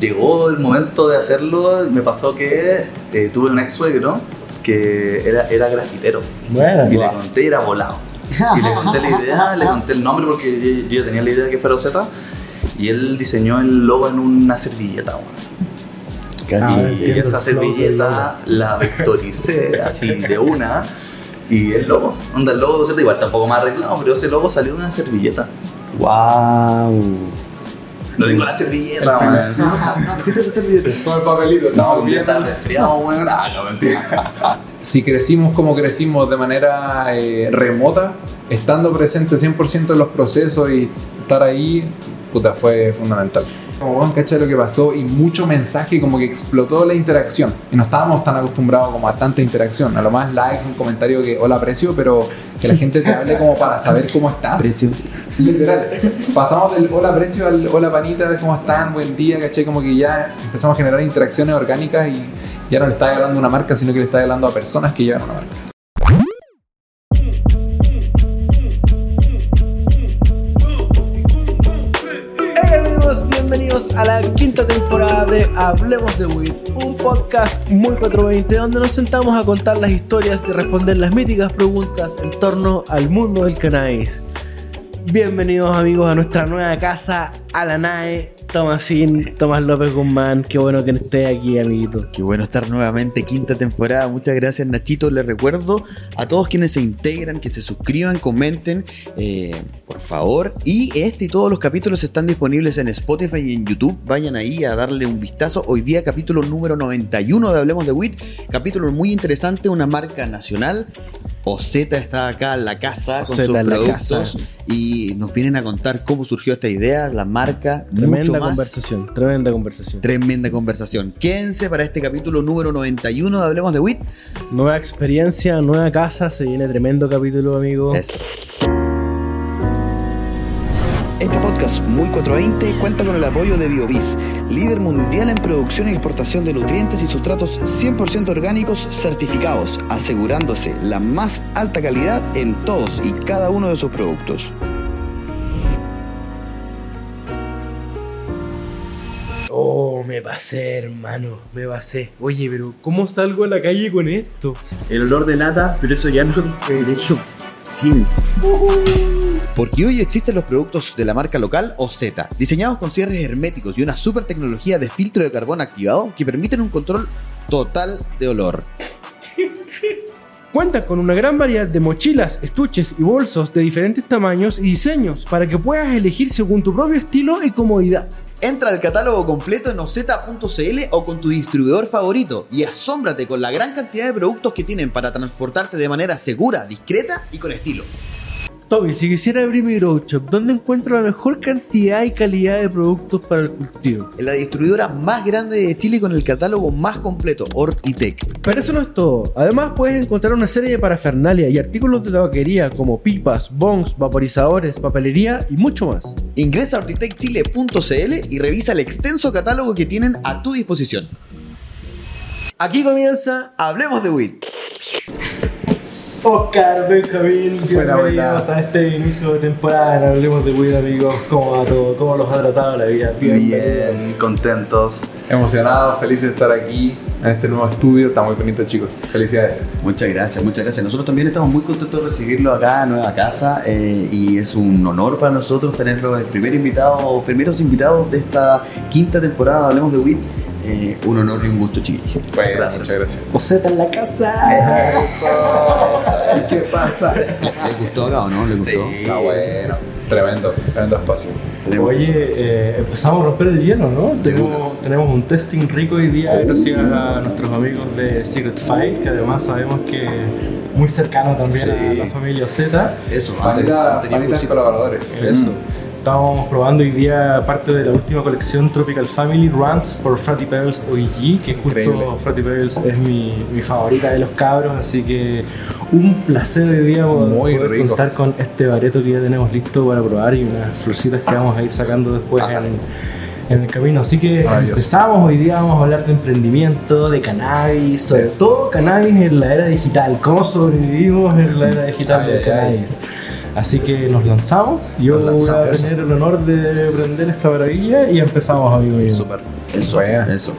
llegó el momento de hacerlo, me pasó que eh, tuve un ex suegro que era, era grafitero. Bueno, Y le conté y era volado. Y le conté la idea, le conté el nombre porque yo, yo tenía la idea de que fuera Z. Y él diseñó el logo en una servilleta, weón. Ah, y esa servilleta la vectoricé así de una. Y el logo, onda el logo de Z igual, tampoco más arreglado, pero ese logo salió de una servilleta. ¡Wow! Lo tengo en la servilleta, weón. ¿Hiciste esa servilleta? Todo el papelito. No, un día estaba resfriado, weón. Ah, no, mentira. Si crecimos como crecimos de manera eh, remota, estando presente 100% en los procesos y estar ahí, puta, fue fundamental. Como bueno, ¿cachai lo que pasó? Y mucho mensaje, como que explotó la interacción. Y no estábamos tan acostumbrados como a tanta interacción. A lo más likes, un comentario que hola aprecio, pero que la gente te hable como para saber cómo estás. Precio. Literal. Pasamos del hola precio al hola panita, ¿cómo están? Buen día, ¿cachai? Como que ya empezamos a generar interacciones orgánicas y ya no le está hablando a una marca, sino que le está hablando a personas que llevan una marca. Quinta temporada de Hablemos de Weed, un podcast muy 420 donde nos sentamos a contar las historias y responder las míticas preguntas en torno al mundo del cannabis. Bienvenidos amigos a nuestra nueva casa, a la NAE, Tomasín, Tomás López Guzmán, qué bueno que esté aquí amiguito. Qué bueno estar nuevamente, quinta temporada. Muchas gracias, Nachito. Les recuerdo a todos quienes se integran, que se suscriban, comenten, eh, por favor. Y este y todos los capítulos están disponibles en Spotify y en YouTube. Vayan ahí a darle un vistazo. Hoy día, capítulo número 91 de Hablemos de WIT. Capítulo muy interesante, una marca nacional. Ozeta está acá en la casa con sus productos y nos vienen a contar cómo surgió esta idea, la marca, mucho Tremenda más. conversación, tremenda conversación. Tremenda conversación. Quédense para este capítulo número 91 de Hablemos de WIT. Nueva experiencia, nueva casa, se viene tremendo capítulo amigo. Eso. Este podcast Muy 420 cuenta con el apoyo de BioBiz, líder mundial en producción y exportación de nutrientes y sustratos 100% orgánicos certificados, asegurándose la más alta calidad en todos y cada uno de sus productos. Oh, me pasé, hermano, me pasé. Oye, pero ¿cómo salgo a la calle con esto? El olor de lata, pero eso ya no de hecho, sí. Porque hoy existen los productos de la marca local OZ, diseñados con cierres herméticos y una super tecnología de filtro de carbón activado que permiten un control total de olor. Cuentan con una gran variedad de mochilas, estuches y bolsos de diferentes tamaños y diseños para que puedas elegir según tu propio estilo y comodidad. Entra al catálogo completo en oz.cl o con tu distribuidor favorito y asómbrate con la gran cantidad de productos que tienen para transportarte de manera segura, discreta y con estilo. Tommy, si quisiera abrir mi grow shop, ¿dónde encuentro la mejor cantidad y calidad de productos para el cultivo? En la distribuidora más grande de Chile con el catálogo más completo, Orquitec. Pero eso no es todo. Además puedes encontrar una serie de parafernalia y artículos de tabaquería como pipas, bongs, vaporizadores, papelería y mucho más. Ingresa a ortitecchile.cl y revisa el extenso catálogo que tienen a tu disposición. Aquí comienza Hablemos de WIT. Oscar, Benjamín, bienvenidos a este inicio de temporada Hablemos de Weed, amigos. ¿Cómo va todo? ¿Cómo los ha tratado la vida? Bien, contentos. Emocionados, felices de estar aquí en este nuevo estudio. Está muy bonito, chicos. Felicidades. Muchas gracias, muchas gracias. Nosotros también estamos muy contentos de recibirlo acá en Nueva Casa eh, y es un honor para nosotros tenerlo el primer invitado, primeros invitados de esta quinta temporada Hablemos de WIT. Eh, un honor y un gusto, chiquillos. Bueno, Gracias. muchas gracias. Oseta en la casa. ¿Qué pasa? ¿Les gustó acá o no? ¿Les gustó? Está bueno. Tremendo, tremendo espacio. Tenemos- Oye, eh, empezamos a romper el hielo, ¿no? Tenemos, tenemos un testing rico hoy día gracias a nuestros amigos de Secret File, que además sabemos que muy cercano también Sí. a la familia Z. Eso, teníamos panitas cosita. colaboradores. Eso. Estábamos probando hoy día parte de la última colección Tropical Family Runs por Fratty Pebbles OG, que justo Increíble. Fratty Pebbles es mi, mi favorita de los cabros, así que un placer hoy día Muy poder rico. contar con este bareto que ya tenemos listo para probar y unas florcitas que vamos a ir sacando después en, en el camino. Así que empezamos, hoy día vamos a hablar de emprendimiento, de cannabis, sobre Eso. todo cannabis en la era digital, cómo sobrevivimos en la era digital Ay, del ay, cannabis. Así que nos lanzamos. Yo Nos lanzamos. voy a tener el honor de prender esta maravilla y empezamos, amigo. Súper. Eso, eso.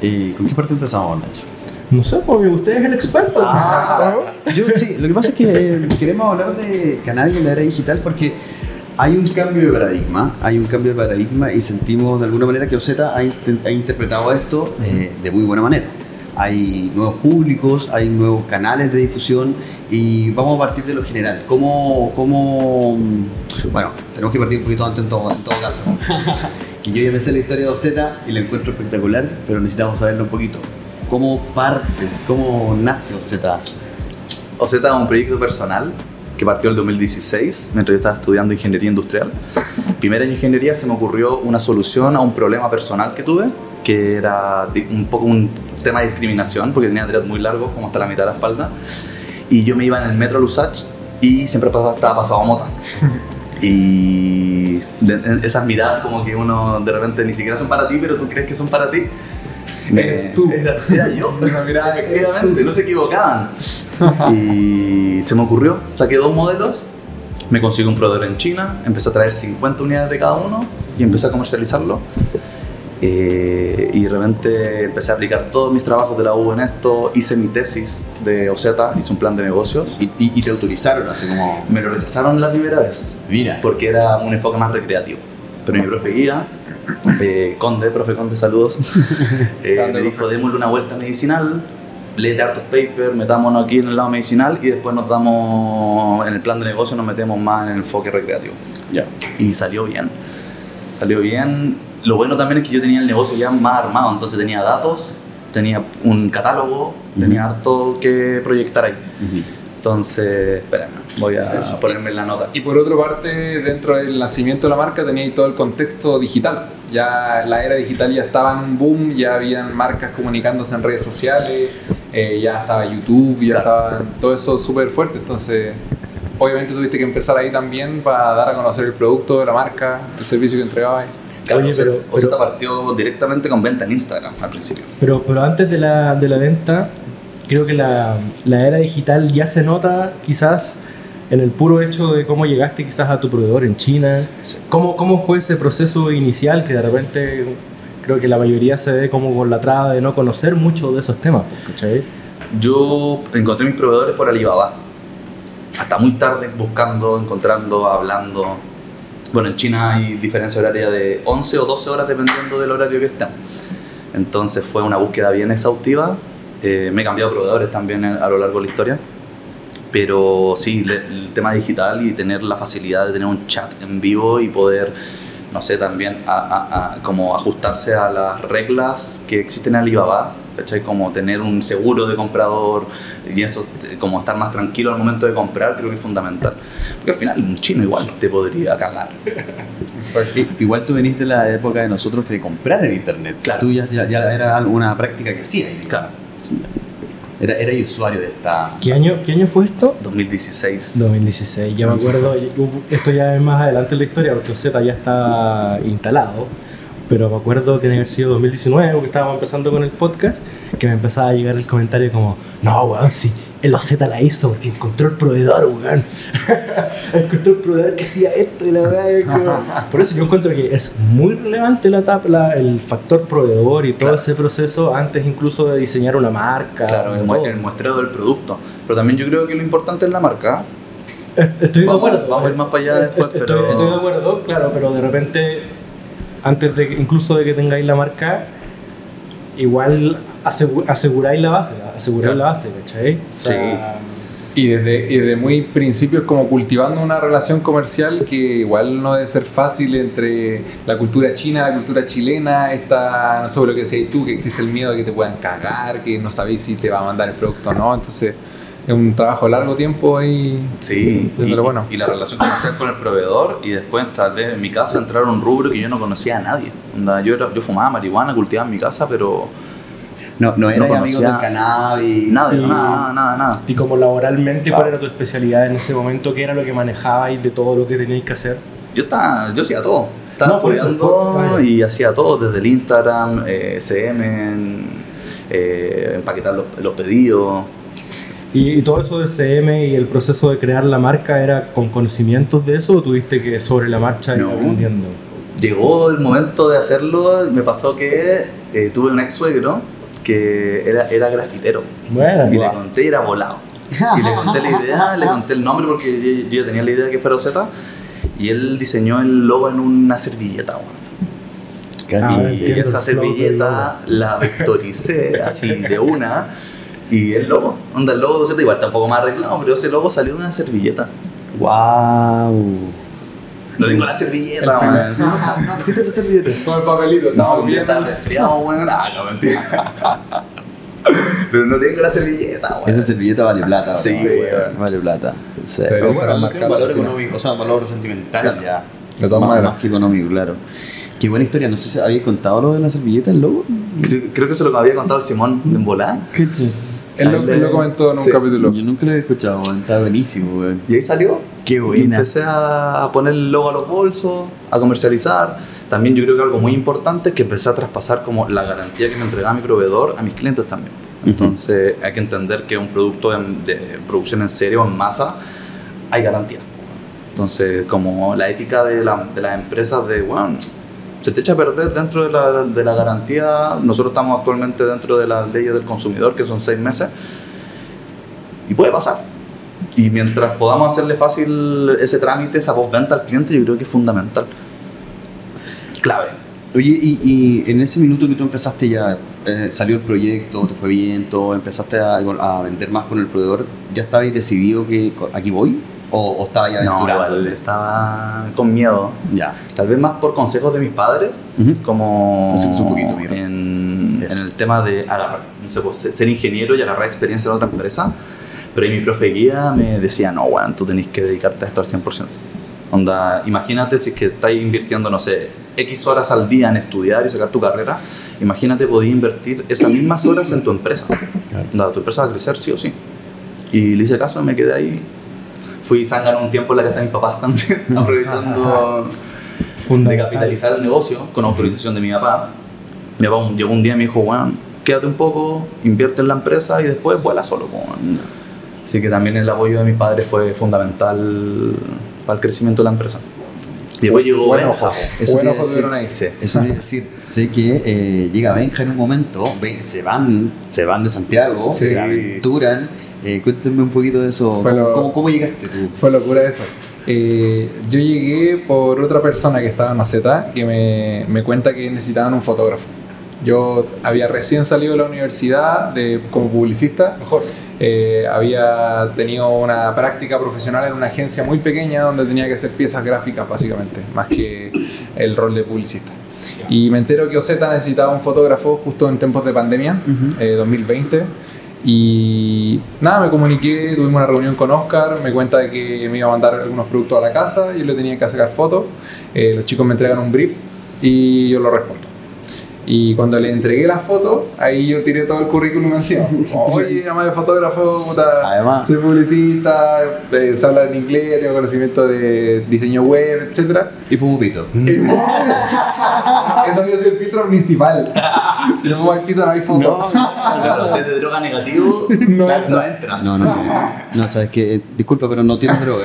¿Y con qué parte empezamos, Nacho? No sé, porque usted es el experto. Ah, yo sí, lo que pasa es que eh, queremos hablar de cannabis en la era digital porque hay un cambio de paradigma, hay un cambio de paradigma y sentimos de alguna manera que Oseta ha, inten- ha interpretado esto eh, de muy buena manera. Hay nuevos públicos, hay nuevos canales de difusión y vamos a partir de lo general. ¿Cómo, cómo mm, bueno, tenemos que partir un poquito antes en todo, en todo caso. yo ya me sé la historia de Oseta y la encuentro espectacular, pero necesitamos saberlo un poquito. ¿Cómo parte, cómo nace Oseta? OZ es un proyecto personal que partió el 2016, mientras yo estaba estudiando ingeniería industrial. Primer año de ingeniería se me ocurrió una solución a un problema personal que tuve, que era un poco un tema de discriminación, porque tenía dread muy largo, como hasta la mitad de la espalda. Y yo me iba en el metro Lusach y siempre estaba pasado a mota. Y de- esas miradas como que uno de repente ni siquiera son para ti, pero tú crees que son para ti. Eres tú. Era, era yo. Esa mirada, no se equivocaban. y se me ocurrió, saqué dos modelos, me conseguí un proveedor en China, empecé a traer 50 unidades de cada uno y empecé a comercializarlo. Eh, y de repente empecé a aplicar todos mis trabajos de la U en esto, hice mi tesis de OZ, hice un plan de negocios. Y, y- y te autorizaron, así como. Me lo rechazaron la primera vez, Mira. porque era un enfoque más recreativo. Pero mi profe guía, eh, Conde, profe Conde, saludos, eh, me dijo, démosle una vuelta medicinal, léete hartos papers, metámonos aquí en el lado medicinal y después nos damos, en el plan de negocio nos metemos más en el enfoque recreativo. Ya. Y salió bien, salió bien. Lo bueno también es que yo tenía el negocio ya más armado, entonces tenía datos, tenía un catálogo, tenía harto que proyectar ahí. Entonces, espérame, voy a ponerme en la nota. Y por otra parte, dentro del nacimiento de la marca tenía ahí todo el contexto digital. Ya la era digital ya estaba en un boom, ya habían marcas comunicándose en redes sociales, eh, ya estaba YouTube, ya Claro. estaba todo eso súper fuerte. Entonces, obviamente tuviste que empezar ahí también para dar a conocer el producto de la marca, el servicio que entregabas. Claro, Oye, pero- o sea, pero- partió directamente con venta en Instagram al principio. Pero, pero antes de la, de la venta, creo que la, la era digital ya se nota quizás en el puro hecho de cómo llegaste quizás a tu proveedor en China. ¿Cómo, ¿Cómo fue ese proceso inicial que de repente creo que la mayoría se ve como con la traba de no conocer mucho de esos temas? ¿cachai? Yo encontré mis proveedores por Alibaba. Hasta muy tarde buscando, encontrando, hablando. Bueno, en China hay diferencia horaria de 11 o 12 horas dependiendo del horario que estén. Entonces fue una búsqueda bien exhaustiva. Eh, me he cambiado proveedores también a lo largo de la historia. Pero sí, le- el tema digital y tener la facilidad de tener un chat en vivo y poder, no sé, también a- a- a- como ajustarse a las reglas que existen en Alibaba, ¿cachai? Como tener un seguro de comprador y eso, como estar más tranquilo al momento de comprar, creo que es fundamental. Porque al final un chino igual te podría cagar. Igual tú veniste de la época de nosotros de comprar en internet. Claro. Tú ya, ya- ya era una práctica que hacía. Claro, Era, era usuario de esta. ¿Qué año, ¿Qué año fue esto? 2016. 2016, yo me acuerdo, esto ya es más adelante en la historia porque Z ya está instalado, pero me acuerdo tiene que haber sido 2019 porque estábamos empezando con el podcast, que me empezaba a llegar el comentario como, no, weón, sí, el OZ la hizo porque encontró el proveedor, weón. encontró el proveedor que hacía esto y la verdad Por eso yo encuentro que es muy relevante la, la- el factor proveedor y todo Claro. ese proceso antes incluso de diseñar una marca. Claro, el, de todo. el muestreo del producto. Pero también yo creo que lo importante es la marca. Estoy de Vamos- acuerdo. vamos a ir más para allá después, Estoy- pero- Estoy de acuerdo, claro, pero de repente, antes de que- incluso de que tengáis la marca, igual asegu- aseguráis la base, aseguráis Claro. la base, ¿cachai? O sea, Y desde, y desde muy principios como cultivando una relación comercial que igual no debe ser fácil entre la cultura china, la cultura chilena, esta, no sé lo que decías tú, que existe el miedo de que te puedan cagar, que no sabéis si te va a mandar el producto o no, entonces es un trabajo a largo tiempo y Sí, y, lo bueno. y la relación comercial con el proveedor y después tal vez en mi caso entrar a un rubro que yo no conocía a nadie. Yo, era- yo fumaba marihuana, cultivaba en mi casa, pero No, no era No amigo del cannabis. nada, Sí. nada, nada, nada, nada. y como laboralmente, Claro. ¿cuál era tu especialidad en ese momento? ¿Qué era lo que manejabais de todo lo que teníais que hacer? Yo estaba, yo hacía todo. Estaba No, estudiando vaya. y hacía todo, desde el Instagram, eh, CM, eh, empaquetar los, los pedidos. Y, y todo eso de CM y el proceso de crear la marca era con conocimientos de eso o tuviste que sobre la marcha ir No. aprendiendo? llegó el momento de hacerlo, me pasó que eh, tuve un ex suegro que era, era grafitero. Bueno, Y le conté y era volado. Y le conté la idea, le conté el nombre porque yo, yo tenía la idea de que fuera Z. Y él diseñó el logo en una servilleta, weón. Ah, y esa servilleta la vectoricé así de una. Y el logo, onda, el logo de Z igual está un poco más arreglado, pero ese logo salió de una servilleta. ¡Wow! No tengo la servilleta, weón. No, no existe esa servilleta. Con el papelito, No, viendo. estaba resfriado, weón. Ah, no, mentira. Pero no tengo la servilleta, weón. Esa servilleta vale plata. Sí, weón. Vale plata. Sí. Pero bueno, marcar tiene valor económico, o sea, valor sentimental ya. De todas más, maneras. más que económico, claro. Qué buena historia. No sé si habéis contado lo de la servilleta, el logo. Sí, Creo que eso lo había contado el Simón en Volán. Qué chido. Él lo, él lo comentó en un Sí. capítulo. Yo nunca lo he escuchado, weón. Está buenísimo, weón. Y ahí salió. Qué Y buena. empecé a poner el logo a los bolsos, a comercializar. También yo creo que algo muy importante es que empecé a traspasar como la garantía que me entregaba mi proveedor a mis clientes también. Entonces hay que entender que un producto en- de producción en serie o en masa hay garantía. Entonces como la ética de, la- de las empresas de, bueno, se te echa a perder dentro de la, de la garantía. Nosotros estamos actualmente dentro de las leyes del consumidor, que son seis meses. Y puede pasar. Y mientras podamos hacerle fácil ese trámite, esa postventa al cliente, yo creo que es fundamental. Clave. Oye, y, y en ese minuto que tú empezaste ya, eh, salió el proyecto, te fue bien, todo, empezaste a, a vender más con el proveedor, ¿ya estabais decidido que aquí voy? ¿O, o estaba ya No, aventurado? igual estaba con miedo. Ya. Tal vez más por consejos de mis padres, Ujú. como Acérquese un poquito, mira. en, en el tema de agarrar, no sé, pues, ser ingeniero y agarrar experiencia en otra empresa. Pero ahí mi profe guía me decía, no, weón, tú tenés que dedicarte a esto al 100%. Onda, imagínate si es que estás invirtiendo, no sé, X horas al día en estudiar y sacar tu carrera, imagínate podías invertir esas mismas horas en tu empresa. Onda, tu empresa va a crecer sí o sí. Y le hice caso y me quedé ahí. Fui zángano un tiempo en la casa de mis papás también, aprovechando de capitalizar el negocio con autorización de mi papá. Mi papá llegó un día y me dijo, weón, quédate un poco, invierte en la empresa y después vuela solo. weón". Así que también el apoyo de mis padres fue fundamental para el crecimiento de la empresa. Y después llegó Buen Benja. Eso Buen te ojo iba a tuvieron ahí. Sí. Eso quiere decir, sé que eh, llega Benja en un momento, se van, se van de Santiago, Sí. se aventuran. Eh, cuéntenme un poquito de eso. Fue ¿Cómo, lo- cómo- cómo llegaste tú? Fue locura eso. Eh, yo llegué por otra persona que estaba en OZ que me, me cuenta que necesitaban un fotógrafo. Yo había recién salido de la universidad de, como publicista. Mejor. Eh, había tenido una práctica profesional en una agencia muy pequeña donde tenía que hacer piezas gráficas básicamente, más que el rol de publicista. Y me entero que OZ necesitaba un fotógrafo justo en tiempos de pandemia, eh, 2020. Y nada, me comuniqué, tuvimos una reunión con Oscar, me cuenta de que me iba a mandar algunos productos a la casa, yo le tenía que sacar fotos, eh, los chicos me entregan un brief y yo lo respondo. Y cuando le entregué las fotos, ahí yo tiré todo el currículum encima. Oye, además de fotógrafo, puta, Además. soy publicista, eh, sé hablar en inglés, tengo conocimiento de diseño web, etc. Y fue un pito. Eso había sido el filtro principal. Si no pongo el pito no hay foto. Claro, desde droga negativo No no, entra. No, no, no. No, sabes que, disculpa, pero no tienes droga.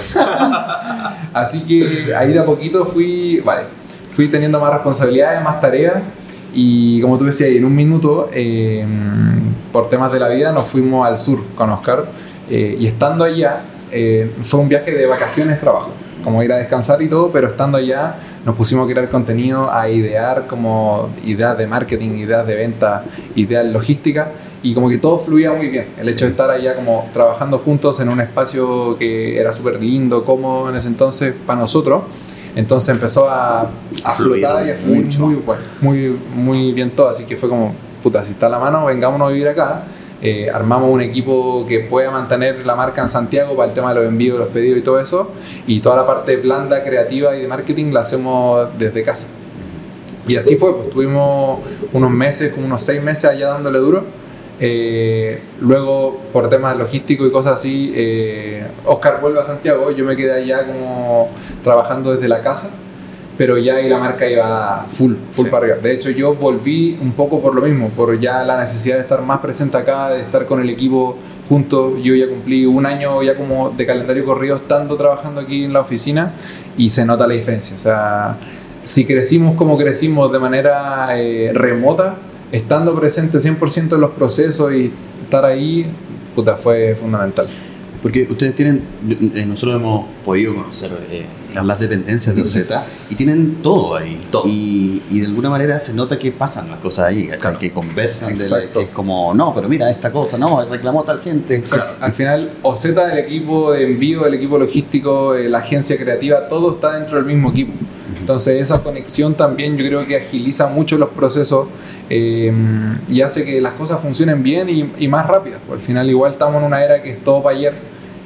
Así que ahí de a poquito fui, vale, fui teniendo más responsabilidades, más tareas y como tú decías, en un minuto, eh, por temas de la vida, nos fuimos al sur con Oscar eh, y estando allá, eh, fue un viaje de vacaciones, trabajo, como ir a descansar y todo, pero estando allá nos pusimos a crear contenido, a idear como ideas de marketing, ideas de venta, ideas logística y como que todo fluía muy bien. El hecho de estar allá como trabajando juntos en un espacio que era súper lindo, cómodo en ese entonces para nosotros. Entonces empezó a, a flotar y a fluir mucho. muy, bueno, muy, muy bien todo. Así que fue como, puta, si está a la mano, vengámonos a vivir acá. Eh, armamos un equipo que pueda mantener la marca en Santiago para el tema de los envíos, los pedidos y todo eso. Y toda la parte blanda, creativa y de marketing la hacemos desde casa. Y así fue, pues tuvimos unos meses, como unos seis meses allá dándole duro. Eh, luego, por temas logísticos y cosas así, eh, Oscar vuelve a Santiago, yo me quedé allá como trabajando desde la casa, pero ya ahí la marca iba full, full Sí. para arriba. De hecho, yo volví un poco por lo mismo, por ya la necesidad de estar más presente acá, de estar con el equipo juntos. Yo ya cumplí un año ya como de calendario corrido estando trabajando aquí en la oficina y se nota la diferencia. O sea, si crecimos como crecimos de manera eh, remota, estando presente 100% en los procesos y estar ahí, puta, fue fundamental. Porque ustedes tienen, eh, nosotros hemos podido conocer eh, las dependencias de OZ y tienen todo ahí. Todo. Y, y de alguna manera se nota que pasan las cosas ahí. Claro. que conversan, de la- que es como, no, pero mira esta cosa, no, reclamó tal gente. Exacto. Al final, OZ, el equipo de envío, el equipo logístico, eh, la agencia creativa, todo está dentro del mismo equipo. Entonces esa conexión también yo creo que agiliza mucho los procesos eh, y hace que las cosas funcionen bien y, y más rápidas. Al final igual estamos en una era que es todo para ayer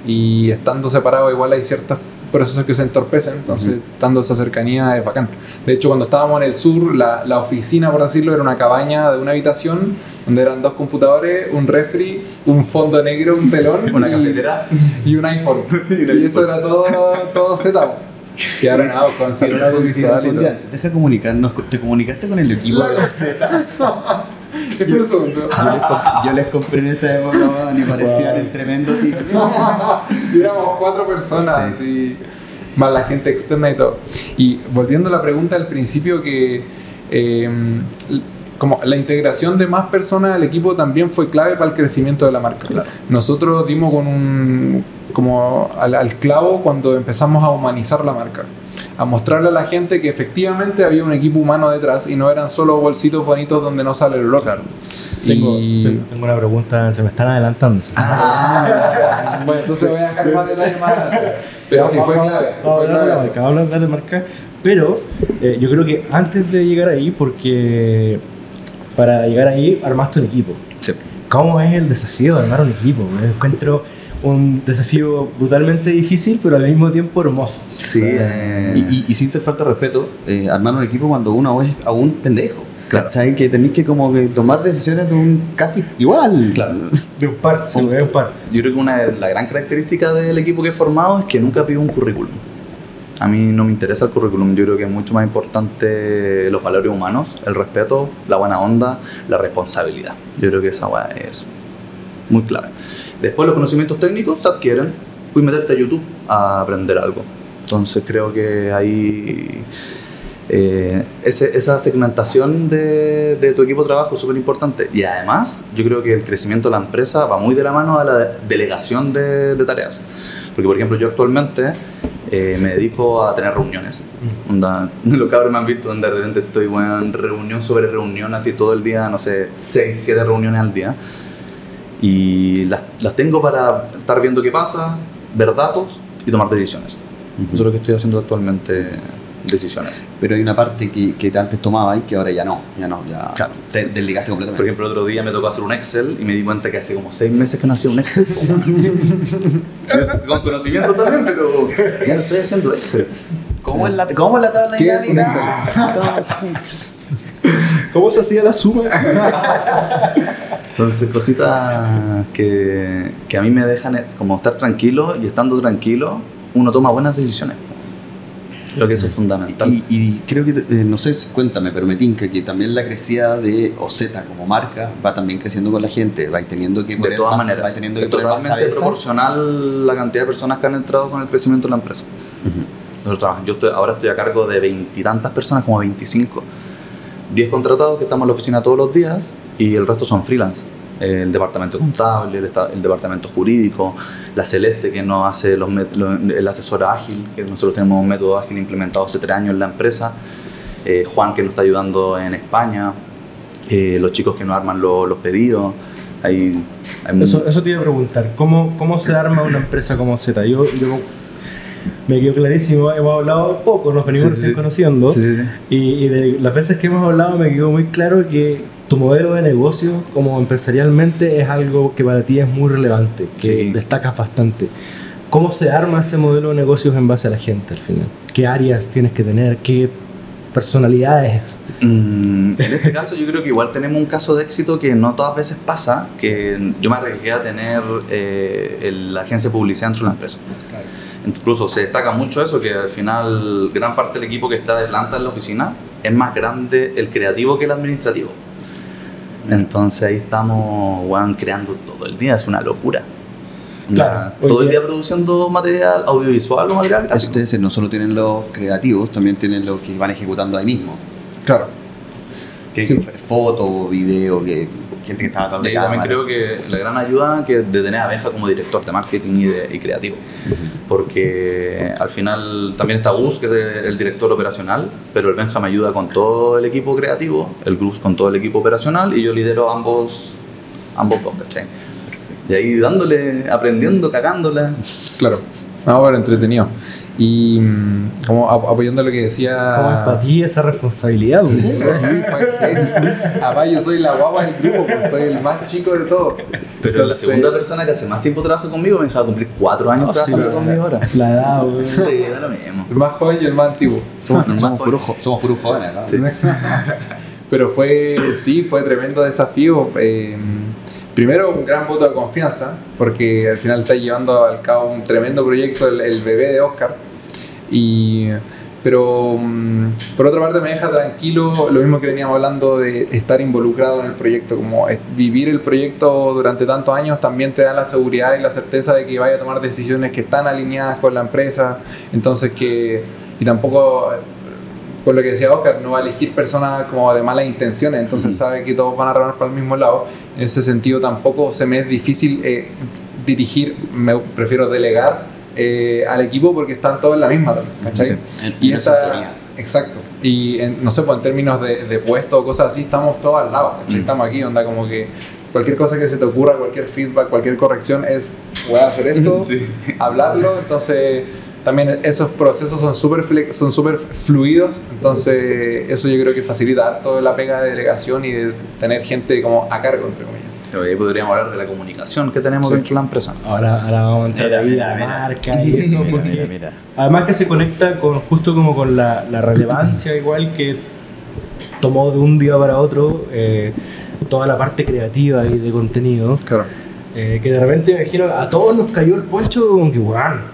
y estando separados igual hay ciertos procesos que se entorpecen, entonces estando esa cercanía es bacán. De hecho cuando estábamos en el sur, la, la oficina por decirlo era una cabaña de una habitación donde eran dos computadores, un refri, un fondo negro, un telón Una y- cafetera. y un iPhone. y eso era todo, todo Z. Y ahora nada, con hacer un audiovisual y todo. Respondían, Deja comunicarnos, ¿te comunicaste con el equipo de Segundo. Yo les, comp- yo les compré en esa época, y parecían el tremendo tipo. Éramos cuatro personas, y más la gente externa y todo. Y volviendo a la pregunta del principio, que eh, como la integración de más personas al equipo también fue clave para el crecimiento de la marca. Nosotros dimos con un como al, al clavo cuando empezamos a humanizar la marca. A mostrarle a la gente que efectivamente había un equipo humano detrás y no eran solo bolsitos bonitos donde no sale el olor. Claro. Tengo, Y- tengo- una pregunta, se me están adelantando. Bueno, entonces voy a dejar más detalle más adelante. Pero sí, fue clave. Fue clave de hablar de marca, pero eh, yo creo que antes de llegar ahí, porque para llegar ahí armaste un equipo. Sí. ¿Cómo es el desafío de armar un equipo? Me encuentro un desafío brutalmente difícil, pero al mismo tiempo hermoso. Sí, O sea, eh, Y, y- y sin ser falta de respeto, eh, armar un equipo cuando uno es aún pendejo. Claro. ¿Cachai? Que tenéis que como que tomar decisiones de un casi igual. Claro. de un par, sí, de un par. Yo creo que una de las gran características del equipo que he formado es que nunca pido un currículum. A mí no me interesa el currículum, yo creo que es mucho más importante los valores humanos, el respeto, la buena onda, la responsabilidad. Yo creo que esa es muy clave. Después los conocimientos técnicos se adquieren, puedes meterte a YouTube a aprender algo. Entonces creo que ahí eh, ese- esa segmentación de, de tu equipo de trabajo es súper importante. Y además, yo creo que el crecimiento de la empresa va muy de la mano a la de- delegación de, de tareas. Porque, por ejemplo, yo actualmente eh, me dedico a tener reuniones. Onda, los cabros me han visto donde de repente estoy bueno, en reunión sobre reunión, así todo el día, no sé, 6, 7 reuniones al día. Y las, las tengo para estar viendo qué pasa, ver datos y tomar decisiones. Eso es lo que estoy haciendo actualmente, decisiones. Pero hay una parte que, que antes tomaba y que ahora ya no. Ya no, ya Claro. te desligaste Por completamente. ejemplo, el otro día me tocó hacer un Excel y me di cuenta que hace como seis meses que no hacía un Excel. Con conocimiento también, pero ya no estoy haciendo Excel. ¿Cómo es la, cómo es la tabla ¿Qué es un dinámica? ¿Cómo se hacía la suma? Entonces, cositas que, que a mí me dejan como estar tranquilo y estando tranquilo, uno toma buenas decisiones. Creo que eso es fundamental. Y, y creo que, eh, no sé, cuéntame, pero me tinca que también la crecida de OZ como marca va también creciendo con la gente, va teniendo que de todas maneras, va teniendo que es totalmente proporcional la cantidad de personas que han entrado con el crecimiento de la empresa. Nosotros trabajamos- yo estoy, ahora estoy a cargo de veintitantas personas, como 25. 10 contratados que estamos en la oficina todos los días y el resto son freelance. El departamento contable, el, el departamento jurídico, la Celeste que nos hace los, el asesor ágil, que nosotros tenemos un método ágil implementado hace tres años en la empresa, eh, Juan que nos está ayudando en España, eh, los chicos que nos arman lo- los pedidos. Hay, hay Eso, eso te iba a preguntar, ¿cómo, cómo se arma una empresa como Z? Yo, yo me quedó clarísimo, hemos hablado poco, nos venimos Sí, conociendo, sí. Y, y de las veces que hemos hablado me quedó muy claro que tu modelo de negocio como empresarialmente es algo que para ti es muy relevante, que Sí. destacas bastante. ¿Cómo se arma ese modelo de negocios en base a la gente al final? ¿Qué áreas tienes que tener? ¿Qué personalidades? Mm, en este caso yo creo que igual tenemos un caso de éxito que no todas veces pasa, que yo me arriesgué a tener eh, el- la agencia de publicidad dentro de la empresa. Incluso se destaca mucho eso, que al final gran parte del equipo que está de planta en la oficina es más grande el creativo que el administrativo. Entonces ahí estamos weón, creando todo el día, es una locura. Claro, todo el día- produciendo material audiovisual o material Eso gráfico. ustedes no solo tienen los creativos, también tienen los que van ejecutando ahí mismo. Claro. Que Sí. foto, video, que gente que estaba atrás Y de también cámara. creo que la gran ayuda que de tener a Benja como director de marketing y, de- y creativo. Porque al final también está Gus, que es el director operacional, pero el Benja me ayuda con todo el equipo creativo, el Gus con todo el equipo operacional y yo lidero ambos, ambos dos, ¿cachai? Y ahí dándole, aprendiendo, cagándola. Claro. Pero entretenido. Y mm, como ap- apoyando lo que decía. ¿Cómo es para ti esa responsabilidad? güey? Sí. Además, yo soy la guapa del grupo, pues soy el más chico de todos. Pero la segunda persona que hace más tiempo trabaja conmigo, Benja va a cumplir cuatro años No, sí, trabajando conmigo ahora. La edad, güey. Sí, da lo mismo. El más joven y el más antiguo. Somos, Más somos, puros, jo- jóvenes acá. Sí. Pero fue, sí, fue tremendo desafío. Eh, primero, un gran voto de confianza, porque al final está llevando al cabo un tremendo proyecto, el, bebé de Oscar. Y, pero, mm, por otra parte, me deja tranquilo lo mismo que veníamos hablando de estar involucrado en el proyecto, como vivir el proyecto durante tantos años también te da la seguridad y la certeza de que vaya a tomar decisiones que están alineadas con la empresa. Entonces, que. Y tampoco con lo que decía Oscar, no va a elegir personas como de malas intenciones, entonces sabe que todos van a remar para el mismo lado. En ese sentido tampoco se me es difícil eh, dirigir, me prefiero delegar eh, al equipo porque están todos en la misma también, ¿cachai? Sí. En- Y en esta, exacto. Y en- no sé, pues en términos de, de puesto o cosas así, estamos todos al lado, ¿cachai? Mm. Estamos aquí, onda como que cualquier cosa que se te ocurra, cualquier feedback, cualquier corrección es, voy a hacer esto, Sí. hablarlo, entonces también esos procesos son súper son súper fluidos, entonces eso yo creo que facilita harto la pega de delegación y de tener gente como a cargo, entre comillas. Pero ahí podríamos hablar de la comunicación que tenemos Sí. dentro de la empresa. Ahora, ahora vamos a entrar Mira, ahí mira, la mira. marca y eso, Mira, porque mira, mira. además que se conecta con justo como con la, la relevancia igual que tomó de un día para otro eh, toda la parte creativa y de contenido, Claro. eh, que de repente me imagino a todos nos cayó el poncho como que, weón,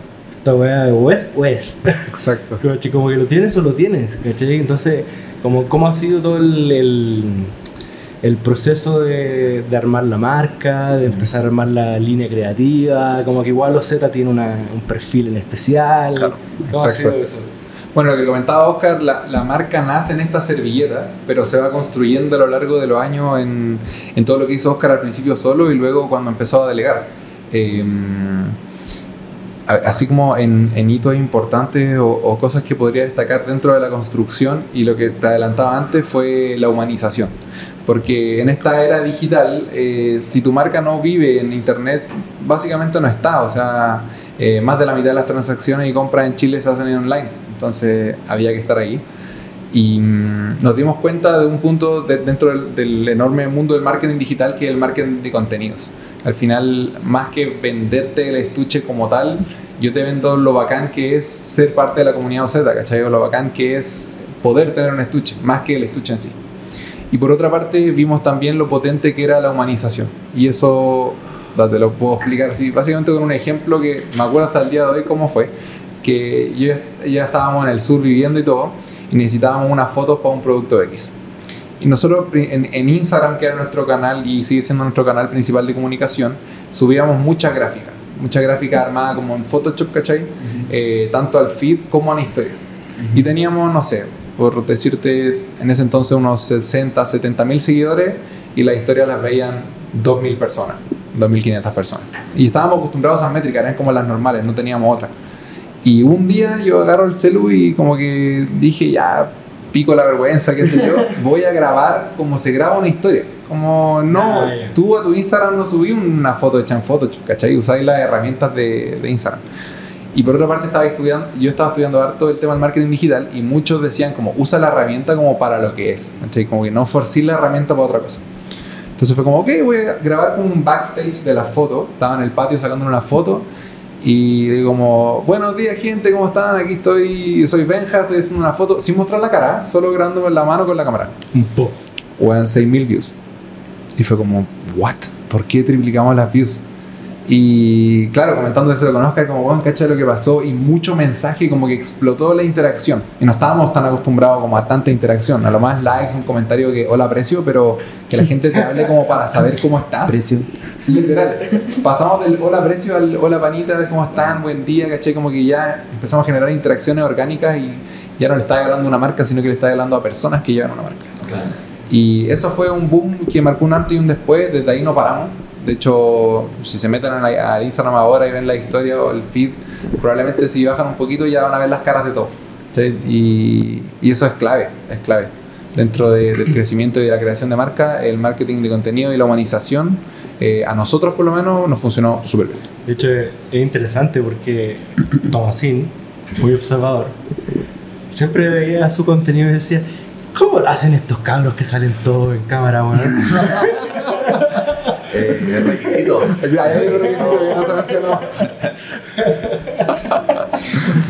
esta weá o es o es. Exacto. ¿Cachai? Como que lo tienes o lo tienes, ¿cachai? Entonces, como, ¿cómo ha sido todo el, el, el proceso de, de armar la marca, de empezar a armar la línea creativa? Como que igual Ozeta tiene una- un perfil en especial. Claro, ¿Cómo ha exacto. sido eso? Bueno, lo que comentaba Oscar, la, la marca nace en esta servilleta, pero se va construyendo a lo largo de los años en, en todo lo que hizo Oscar al principio solo y luego cuando empezó a delegar. Eh, así como en, hitos importantes o, o cosas que podría destacar dentro de la construcción y lo que te adelantaba antes fue la humanización. Porque en esta era digital, eh, si tu marca no vive en Internet, básicamente no está. O sea, eh, más de la mitad de las transacciones y compras en Chile se hacen en online. Entonces había que estar ahí. Y mm, nos dimos cuenta de un punto de- dentro del, del enorme mundo del marketing digital que es el marketing de contenidos. Al final, más que venderte el estuche como tal, yo te vendo lo bacán que es ser parte de la comunidad OZ, ¿cachai? Lo bacán que es poder tener un estuche, más que el estuche en sí. Y por otra parte, vimos también lo potente que era la humanización. Y eso te lo puedo explicar así, básicamente con un ejemplo que me acuerdo hasta el día de hoy cómo fue. Que yo ya estábamos en el sur viviendo y todo, y necesitábamos unas fotos para un producto X. Y nosotros en, en Instagram, que era nuestro canal y sigue siendo nuestro canal principal de comunicación, subíamos muchas gráficas. Muchas gráficas armadas como en Photoshop, ¿cachai? Eh, tanto al feed como a la historia. Y teníamos, no sé, por decirte, en ese entonces unos 60, 70 mil seguidores y las historias las veían 2.000 personas, 2.500 personas. Y estábamos acostumbrados a esas métricas, eran como las normales, no teníamos otras. Y un día yo agarro el celu y como que dije, ya, pico la vergüenza, qué sé yo, voy a grabar como se graba una historia. Como no, Ah, tú a tu Instagram no subí una foto hecha en Photoshop, ¿cachai? Usáis las herramientas de, de Instagram. Y por otra parte estaba estudiando, yo estaba estudiando harto el tema del marketing digital y muchos decían como usa la herramienta como para lo que es, ¿cachai? Como que no forcí la herramienta para otra cosa. Entonces fue como, ok, voy a grabar como un backstage de la foto. Estaba en el patio sacando una foto y digo como, buenos días gente, ¿cómo están? Aquí estoy, soy Benja, estoy haciendo una foto sin mostrar la cara, solo grabándome en la mano con la cámara. Un poco. O en 6.000 views. Y fue como, ¿what? ¿Por qué triplicamos las views? Y claro, comentando eso con Oscar, como, bueno, cacha lo que pasó y mucho mensaje, como que explotó la interacción. Y no estábamos tan acostumbrados como a tanta interacción. A lo más likes, un comentario que, hola, aprecio, pero que la gente te hable como para saber cómo estás. Precio. Literal. Pasamos del hola, aprecio al hola, panita, ¿cómo están? Buen día, caché, como que ya empezamos a generar interacciones orgánicas y ya no le estaba hablando a una marca, sino que le estaba hablando a personas que llevan una marca. Y eso fue un boom que marcó un antes y un después, desde ahí no paramos. De hecho, si se meten al Instagram ahora y ven la historia o el feed, probablemente si bajan un poquito ya van a ver las caras de todos. ¿sí? Y, y eso es clave, es clave. Dentro de- del crecimiento y de la creación de marca, el marketing de contenido y la humanización, eh, a nosotros por lo menos nos funcionó súper bien. De hecho, es interesante porque Tomasín, muy observador, siempre veía su contenido y decía, ¿cómo lo hacen estos cabros que salen todos en cámara, weón? Eh, es requisito.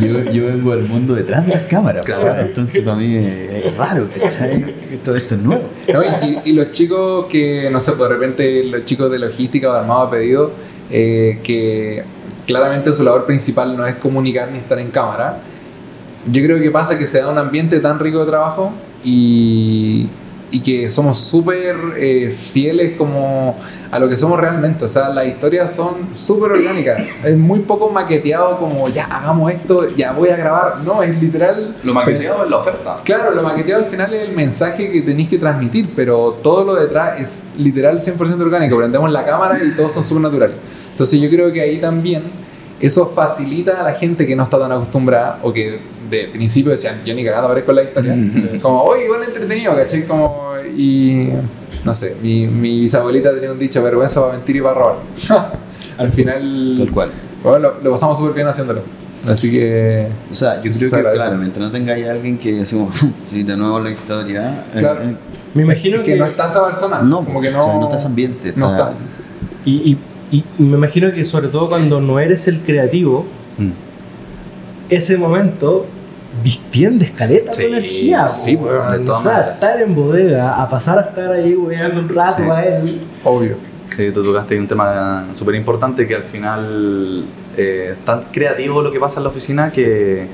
Yo, yo vengo del mundo detrás de las cámaras, Claro. entonces para mí es, es raro, ¿cachai? Todo esto es nuevo. No, y, y los chicos que, no sé, pues, de repente los chicos de logística o de armado a pedido, eh, que claramente su labor principal no es comunicar ni estar en cámara, yo creo que pasa que se da un ambiente tan rico de trabajo y, y que somos súper eh, fieles como a lo que somos realmente. O sea, las historias son súper orgánicas. Es muy poco maqueteado como, ya, hagamos esto, ya voy a grabar. No, es literal... Lo maqueteado es la oferta. Claro, lo maqueteado al final es el mensaje que tenéis que transmitir, pero todo lo detrás es literal 100% orgánico. Prendemos la cámara y todos son súper naturales. Entonces yo creo que ahí también eso facilita a la gente que no está tan acostumbrada o que de principio decían, yo ni cagando aparezco con la historia. como, oye, igual entretenido, ¿cachai? Como, y no sé, mi, mi bisabuelita tenía un dicho, vergüenza para mentir y para robar. al final, Tal cual. bueno, lo, lo pasamos súper bien haciéndolo. Así que... O sea, yo Se creo que agradece. claramente no tengáis a alguien que decimos, sí, de nuevo la historia. Claro. eh, Me imagino es que, no está esa persona. no, como que o no, sea, no está ese ambiente. no está. Y, y- y me imagino que sobre todo cuando no eres el creativo, Mm. ese momento distiendes caleta Sí, tu energía. sí, po, de todas O sea, maneras. estar en bodega, a pasar a estar ahí weando un rato Sí. a él. Obvio. Sí, tú tocaste un tema súper importante que al final eh, es tan creativo lo que pasa en la oficina que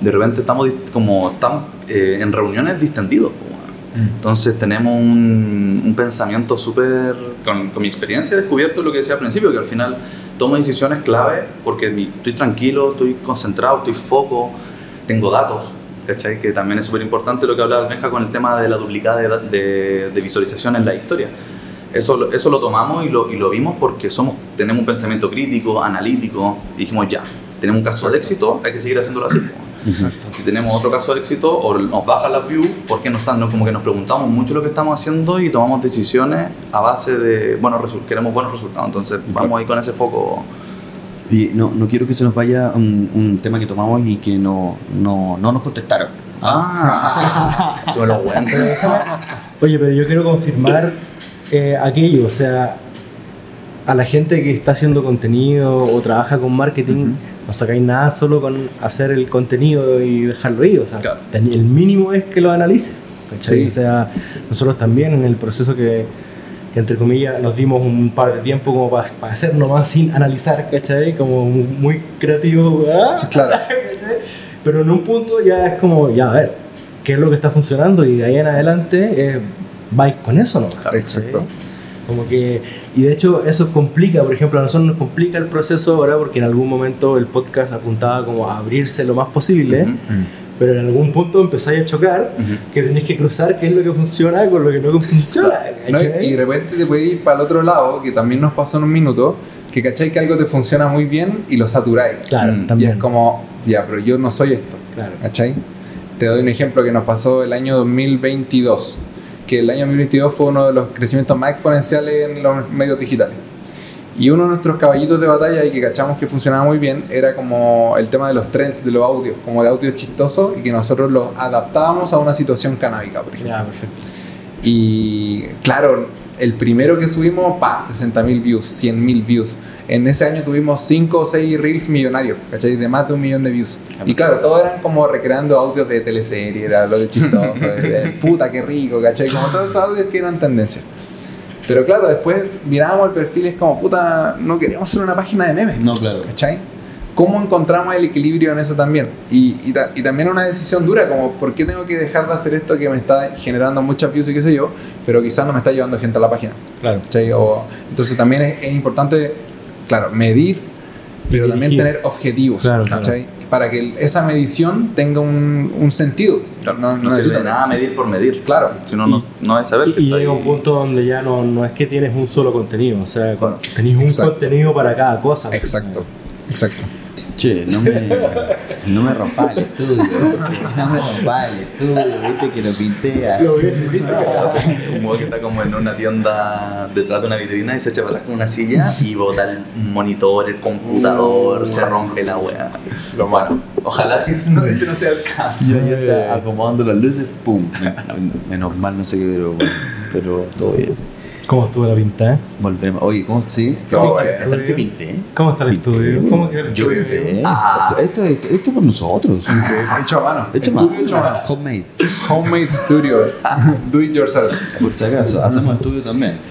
de repente estamos como estamos eh, en reuniones distendidos. po. Entonces tenemos un, un pensamiento súper, con, con mi experiencia he descubierto lo que decía al principio, que al final tomo decisiones clave porque estoy tranquilo, estoy concentrado, estoy foco, tengo datos, ¿cachai? Que también es súper importante lo que hablaba Almeja con el tema de la duplicada de, de, de visualización en la historia. Eso, eso lo tomamos y lo, y lo vimos porque somos, tenemos un pensamiento crítico, analítico, y dijimos ya, tenemos un caso de éxito, hay que seguir haciéndolo así. Exacto. Si tenemos otro caso de éxito o nos baja las views, porque no están, no, como que nos preguntamos mucho lo que estamos haciendo y tomamos decisiones a base de buenos resultados, queremos buenos resultados. Entonces vamos ahí con ese foco. Y no, no quiero que se nos vaya un, un tema que tomamos y que no, no, no nos contestaron. Ah, sobre los buenos. Oye, pero yo quiero confirmar eh, aquello, o sea, a la gente que está haciendo contenido o trabaja con marketing, no sacáis nada solo con hacer el contenido y dejarlo ahí, o sea, Claro. el mínimo es que lo analice. ¿cachai? Sí. O sea, nosotros también en el proceso que, que, entre comillas, nos dimos un par de tiempo como para hacer nomás sin analizar, ¿cachai? Como muy creativo, ¿verdad? Claro. ¿cachai? Pero en un punto ya es como, ya, a ver, ¿qué es lo que está funcionando? Y de ahí en adelante eh, vais con eso, ¿no? Exacto. Como que, y de hecho eso complica, por ejemplo, a nosotros nos complica el proceso ahora porque en algún momento el podcast apuntaba como a abrirse lo más posible, Ujú, pero en algún punto empezáis a chocar que tenéis que cruzar qué es lo que funciona con lo que no funciona. Y de repente te puedes ir para el otro lado, que también nos pasó en un minuto, que cachai que algo te funciona muy bien y lo saturáis. Claro, Mm. Y también. es como, ya, pero yo no soy esto, Claro. ¿cachai? Te doy un ejemplo que nos pasó el año 2022, que el año 2022 fue uno de los crecimientos más exponenciales en los medios digitales. Y uno de nuestros caballitos de batalla y que cachamos que funcionaba muy bien era como el tema de los trends de los audios, como de audios chistosos y que nosotros los adaptábamos a una situación canábica, por ejemplo. Perfecto. Y claro, el primero que subimos, pa, 60.000 views, 100.000 views. En ese año tuvimos 5 o 6 reels millonarios, ¿cachai? De más de un millón de views. Y claro, todos eran como recreando audios de teleserie, era lo de chistoso, de, de puta, qué rico, ¿cachai? Como todos esos audios que eran tendencia. Pero claro, después mirábamos el perfil y es como, puta, no queremos ser una página de memes. No, claro. ¿Cachai? ¿Cómo encontramos el equilibrio en eso también? Y, y, ta- y también una decisión dura, como, ¿por qué tengo que dejar de hacer esto que me está generando muchas views y qué sé yo, pero quizás no me está llevando gente a la página? Claro. ¿cachai? O- entonces también es, es importante, claro, medir, pero también tener objetivos, Claro, ¿cachai? Para que esa medición tenga un, un sentido. No, No, no sirve de nada medir por medir. Claro. Si no, no, es saber que Y llega un punto donde ya no, no es que tienes un solo contenido, o sea, Claro. tenés un Exacto. contenido para cada cosa. Exacto, exacto. Che, no me, no me rompa el estudio. No me rompa el estudio, viste que lo pinteas. Lo hubiese visto. Como que está como en una tienda detrás de una vitrina y se echa para atrás con una silla y bota el monitor, el computador, se rompe la weá. Lo malo. Ojalá que no, este no sea el caso. Yo ayer estaba acomodando las luces, pum. Menos mal, no sé qué, pero, pero todo bien. ¿Cómo estuvo la pintada? Volvemos. Oye, ¿cómo? Sí, ¿Cachai? bien. Hasta lo que pinté. ¿eh? ¿Cómo está el estudio? ¿Cómo el Yo estudio? pinté. Ah. Esto, esto, esto es por nosotros. Hecho a mano. Hecho a mano. Homemade. Homemade studio. Do it yourself. Por si acaso, hacemos estudio también.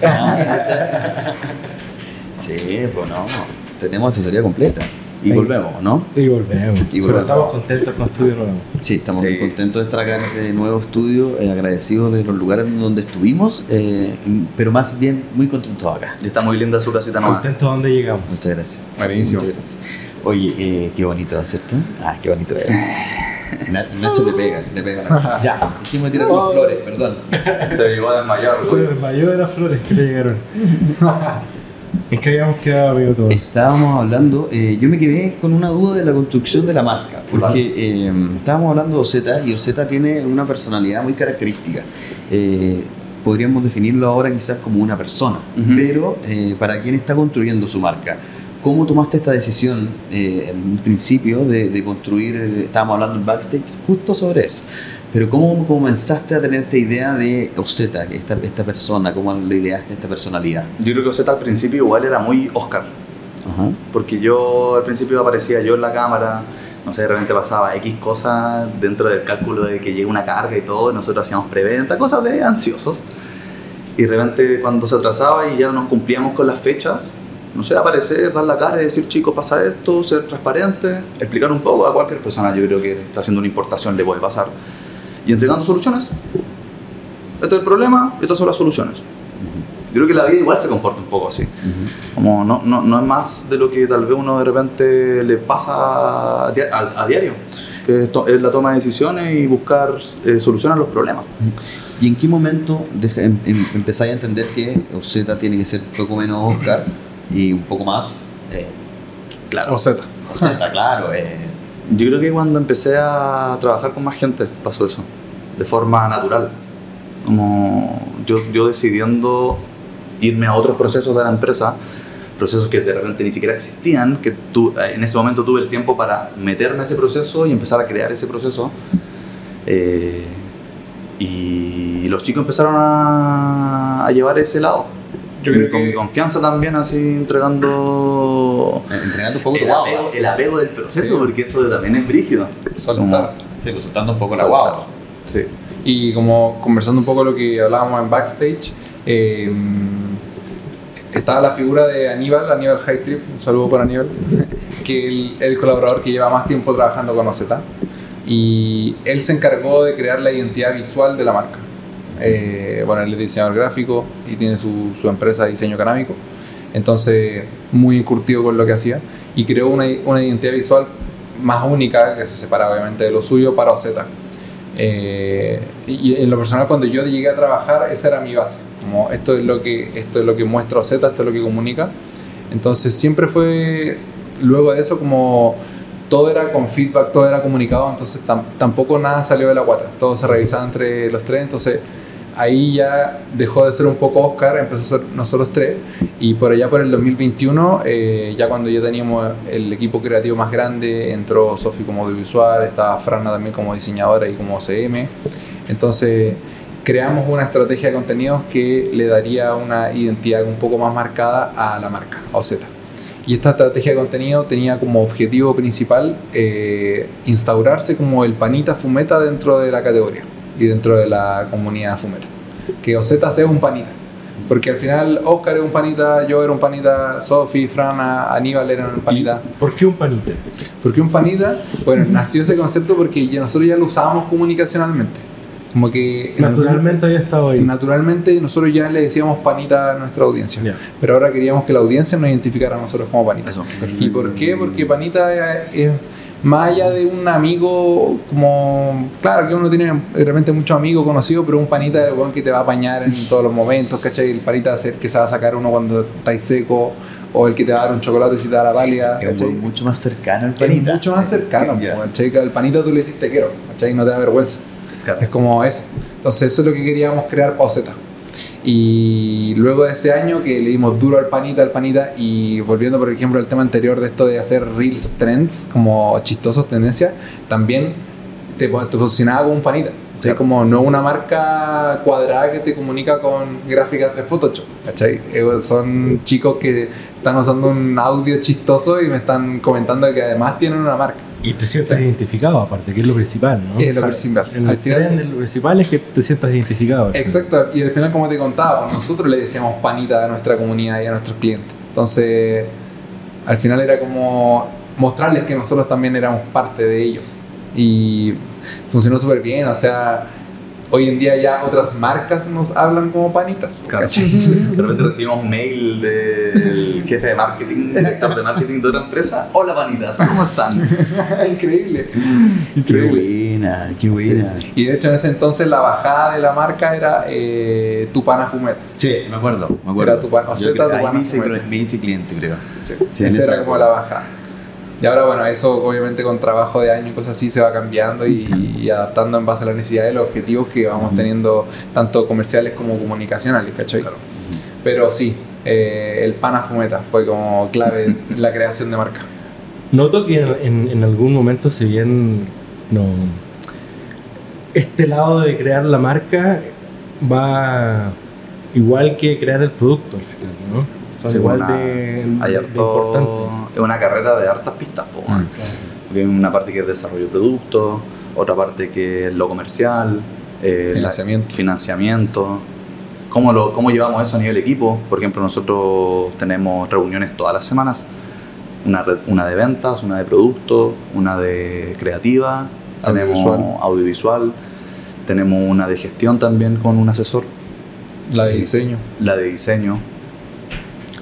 Sí, pues no. Tenemos asesoría completa. Y Ahí. volvemos, ¿no? Y volvemos. Y Pero estamos contentos con Estudio Nuevo. Sí, estamos Sí. muy contentos de estar acá en este nuevo estudio, eh, agradecidos de los lugares donde estuvimos, eh, pero más bien muy contentos acá. Y está muy linda su casita nueva. Contentos donde llegamos. Muchas gracias. Buenísimo. Muchas gracias. Oye, eh, qué bonito, ¿cierto? Ah, qué bonito es. Na- Nacho le pega, le pega. Ya. Dijimos tirar las flores, perdón. Se llegó a desmayar. Se desmayó de las flores que le llegaron. ¿En qué habíamos quedado, amigo todos? Estábamos hablando, eh, yo me quedé con una duda de la construcción de la marca, porque eh, estábamos hablando de Ozeta y Ozeta tiene una personalidad muy característica. Eh, podríamos definirlo ahora quizás como una persona, pero para quien está construyendo su marca, ¿cómo tomaste esta decisión en un principio de, de construir, estábamos hablando en backstage, justo sobre eso? Pero ¿cómo comenzaste a tener esta idea de Ozeta, esta, esta persona, cómo le ideaste esta personalidad? Yo creo que Oseta al principio igual era muy Oscar. Ajá. Porque yo al principio aparecía yo en la cámara, no sé, de repente pasaba X cosas dentro del cálculo de que llega una carga y todo, y nosotros hacíamos preventa, cosas de ansiosos. Y de repente cuando se atrasaba y ya nos cumplíamos con las fechas, no sé, aparecer, dar la cara y decir, chicos, pasa esto, ser transparente, explicar un poco a cualquier persona, yo creo que está haciendo una importación, le puede pasar. Y entregando soluciones. Este es el problema, estas son las soluciones. Yo creo que la vida igual se comporta un poco así. Ujú. Como no, no, no es más de lo que tal vez uno de repente le pasa a, dia- a- a diario, que es, to- es la toma de decisiones y buscar eh, soluciones a los problemas. ¿Y en qué momento deja- em- em- empezáis a entender que Ozeta tiene que ser un poco menos Oscar y un poco más eh, O Z. Ozeta, claro? eh, Yo creo que cuando empecé a trabajar con más gente pasó eso, de forma natural. Como yo, yo decidiendo irme a otros procesos de la empresa, procesos que de repente ni siquiera existían, que tu- en ese momento tuve el tiempo para meterme a ese proceso y empezar a crear ese proceso. Eh, y los chicos empezaron a, a llevar ese lado. Yo Y creo con que- mi confianza también, así entregando entregando un poco tu el guagua. apego, el apego del proceso, Sí. porque eso también es brígido. Soltar. Sí, pues soltando un poco la Soltar. guagua. Sí. Y como conversando un poco lo que hablábamos en backstage, eh, estaba la figura de Aníbal, Aníbal High Trip, un saludo para Aníbal, que el, el colaborador que lleva más tiempo trabajando con OZ. Y él se encargó de crear la identidad visual de la marca. Eh, bueno, él es diseñador gráfico y tiene su, su empresa de diseño canámico. Entonces, muy curtido con lo que hacía. Y creó una, una identidad visual más única, que se separa obviamente de lo suyo, para OZ. Eh, y en lo personal, cuando yo llegué a trabajar, esa era mi base. Como esto es lo que, esto es lo que muestra OZ, esto es lo que comunica. Entonces, siempre fue, luego de eso, como todo era con feedback, todo era comunicado, entonces tam- tampoco nada salió de la guata. Todo se revisaba entre los tres, entonces ahí ya dejó de ser un poco Oscar, empezó a ser nosotros tres. Y por allá por el 2021, eh, ya cuando ya teníamos el equipo creativo más grande, entró Sofi como audiovisual, estaba Frana también como diseñadora y como CM. Entonces creamos una estrategia de contenidos que le daría una identidad un poco más marcada a la marca, a OZ. Y esta estrategia de contenido tenía como objetivo principal eh, instaurarse como el panita fumeta dentro de la categoría y dentro de la comunidad fumeta. Que OZ sea un panita. Porque al final Oscar era un panita, yo era un panita, Sofi, Frana, Aníbal eran un panita. ¿Por qué un panita? ¿Por qué un panita? Bueno, nació ese concepto porque ya nosotros ya lo usábamos comunicacionalmente. Como que en algún- Naturalmente había estado ahí. naturalmente nosotros ya le decíamos panita a nuestra audiencia. Ya. Pero ahora queríamos que la audiencia nos identificara a nosotros como panita. Eso. ¿Y por qué? Porque panita es, es más allá de un amigo como... Claro que uno tiene de repente muchos amigos conocidos, pero un panita es el weón que te va a apañar en todos los momentos, ¿cachai? El panita es el que se va a sacar uno cuando estáis seco o el que te va a dar un chocolate si te da la pálida, Es ¿cachai? mucho más cercano el Es panita. mucho más cercano, po, ¿cachai? Que al panita tú le dices te quiero, ¿cachai? No te da vergüenza. Claro. Es como eso. Entonces eso es lo que queríamos crear Pauseta. Y luego de ese año que le dimos duro al panita, al panita, y volviendo por ejemplo al tema anterior de esto de hacer reels trends, como chistosos tendencias, también te, te funcionaba como un panita. ¿cachai? Como no una marca cuadrada que te comunica con gráficas de Photoshop. ¿cachai? Eh, Son chicos que están usando un audio chistoso y me están comentando que además tienen una marca. Y te sientes Sí. identificado, aparte, que es lo principal, ¿no? Es lo principal. El Al final- trend, lo principal es que te sientas identificado. Exacto, y al final, como te contaba, pues, nosotros le decíamos panita a nuestra comunidad y a nuestros clientes. Entonces, al final era como mostrarles que nosotros también éramos parte de ellos. Y funcionó súper bien, o sea, hoy en día ya otras marcas nos hablan como panitas. Claro. De repente recibimos mail del jefe de marketing, director de marketing de otra empresa. Hola, panitas, ¿cómo están? Increíble. Qué buena, qué buena. Y de hecho en ese entonces la bajada de la marca era eh, Tupana Fumeta. Sí, me acuerdo, me acuerdo. Era tu pa- o creo- tu pana me hice, fumeta. me hice cliente, creo. Sí, Sí, esa era como la bajada. Y ahora, bueno, eso obviamente con trabajo de año y cosas así se va cambiando y, y adaptando en base a las necesidades de los objetivos que vamos teniendo, tanto comerciales como comunicacionales, ¿cachai? Claro. Pero sí, eh, el pana fumeta fue como clave en la creación de marca. Noto que en, en- en algún momento, si bien no. Este lado de crear la marca va igual que crear el producto al final, ¿no? Son Sí, igual una- de, importante. Es una carrera de hartas pistas. po. Porque hay una parte que es desarrollo de producto, otra parte que es lo comercial, eh, Financiamiento. financiamiento. ¿Cómo, lo, ¿Cómo llevamos eso a nivel equipo? Por ejemplo, nosotros tenemos reuniones todas las semanas. Una, una de ventas, una de producto, una de creativa, tenemos Audiovisual. audiovisual, tenemos una de gestión también con un asesor, La de diseño. la de diseño.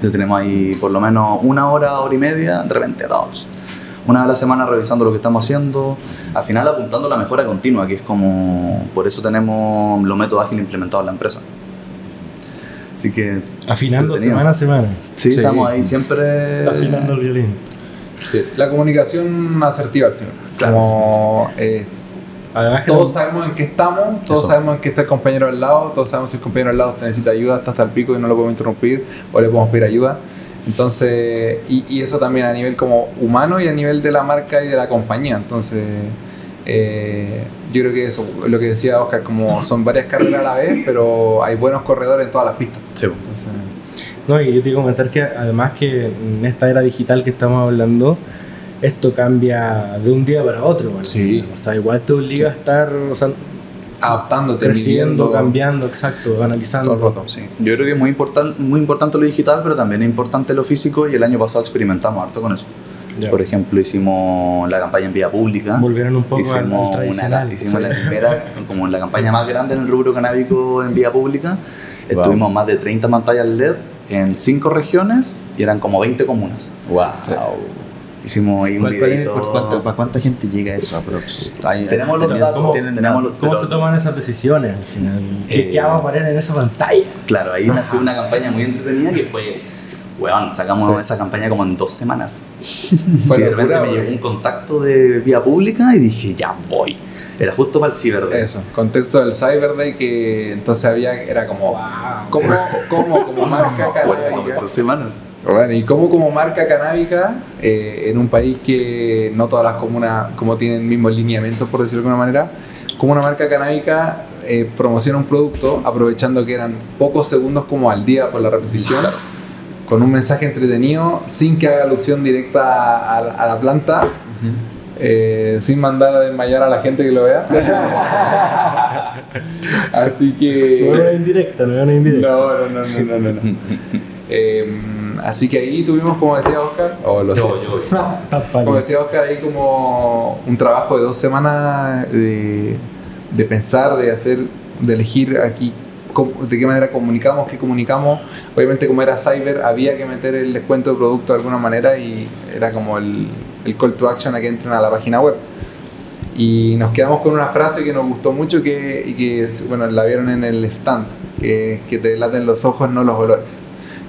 Entonces tenemos ahí por lo menos una hora, hora y media, de repente dos. Una vez a la semana revisando lo que estamos haciendo, al final apuntando a la mejora continua, que es como, por eso tenemos los métodos ágiles implementados en la empresa. Así que Afinando semana a semana. sí, Sí. estamos ahí siempre... Afinando el violín. Sí, la comunicación asertiva al final. Claro, como eh, Además que todos sabemos en qué estamos, todos Eso. sabemos en qué está el compañero al lado, todos sabemos si el compañero al lado necesita ayuda, está hasta el pico y no lo podemos interrumpir o le podemos pedir ayuda. Entonces, y, y eso también a nivel como humano y a nivel de la marca y de la compañía. Entonces, eh, yo creo que eso, lo que decía Oscar, como son varias carreras a la vez, pero hay buenos corredores en todas las pistas. Sí, Entonces, No, y yo te iba a comentar que además que en esta era digital que estamos hablando, esto cambia de un día para otro. bueno, Sí. O sea, igual te obliga a estar o sea, adaptándote, creciendo, midiendo, cambiando, exacto, analizando. todo el rato. sí. Yo creo que es muy, importan- muy importante lo digital, pero también es importante lo físico y el año pasado experimentamos harto con eso. Ya. Por ejemplo, hicimos la campaña en vía pública. Volvieron un poco al, al hicimos, una, hicimos la primera, como la campaña más grande en el rubro canábico en vía pública. Estuvimos más de 30 pantallas LED en 5 regiones y eran como 20 comunas. Wow. Hicimos ahí un ¿Cuál, cuál es- videito. ¿Para cuánta gente llega eso? Hay- Tenemos los datos, ¿Cómo- tienen- tenemos los- ¿Cómo pero- se toman esas decisiones al final? ¿Qué, Eh, qué vamos a poner en esa pantalla? Claro, ahí nació una campaña muy entretenida que fue, weón, sacamos Sí. esa campaña como en dos semanas. Sí, de repente me llegó un contacto de vía pública y dije, ya voy. Era justo para el ciber. Eso, contexto del Cyber Day que entonces había, era como, Wow. ¿cómo, cómo como marca Bueno, canábica? dos semanas. Bueno, y cómo como marca canábica eh, en un país que no todas las comunas como tienen mismos lineamientos, por decirlo de alguna manera, como una marca canábica eh, promociona un producto aprovechando que eran pocos segundos como al día por la repetición, con un mensaje entretenido, sin que haga alusión directa a, a la planta, eh, sin mandar a desmayar a la gente que lo vea. Así que. No era indirecta, no era indirecta. No, no, no, no, no, no. no. Eh, así que ahí tuvimos, como decía Oscar, o lo sé. Yo, yo. Como decía Oscar, ahí como un trabajo de dos semanas de, de pensar, de hacer, de elegir aquí cómo- de qué manera comunicamos, qué comunicamos. Obviamente como era cyber había que meter el descuento de producto de alguna manera y era como el, el call to action a que entren a la página web. Y nos quedamos con una frase que nos gustó mucho que, y que bueno, la vieron en el stand, que, que te laten los ojos, no los olores.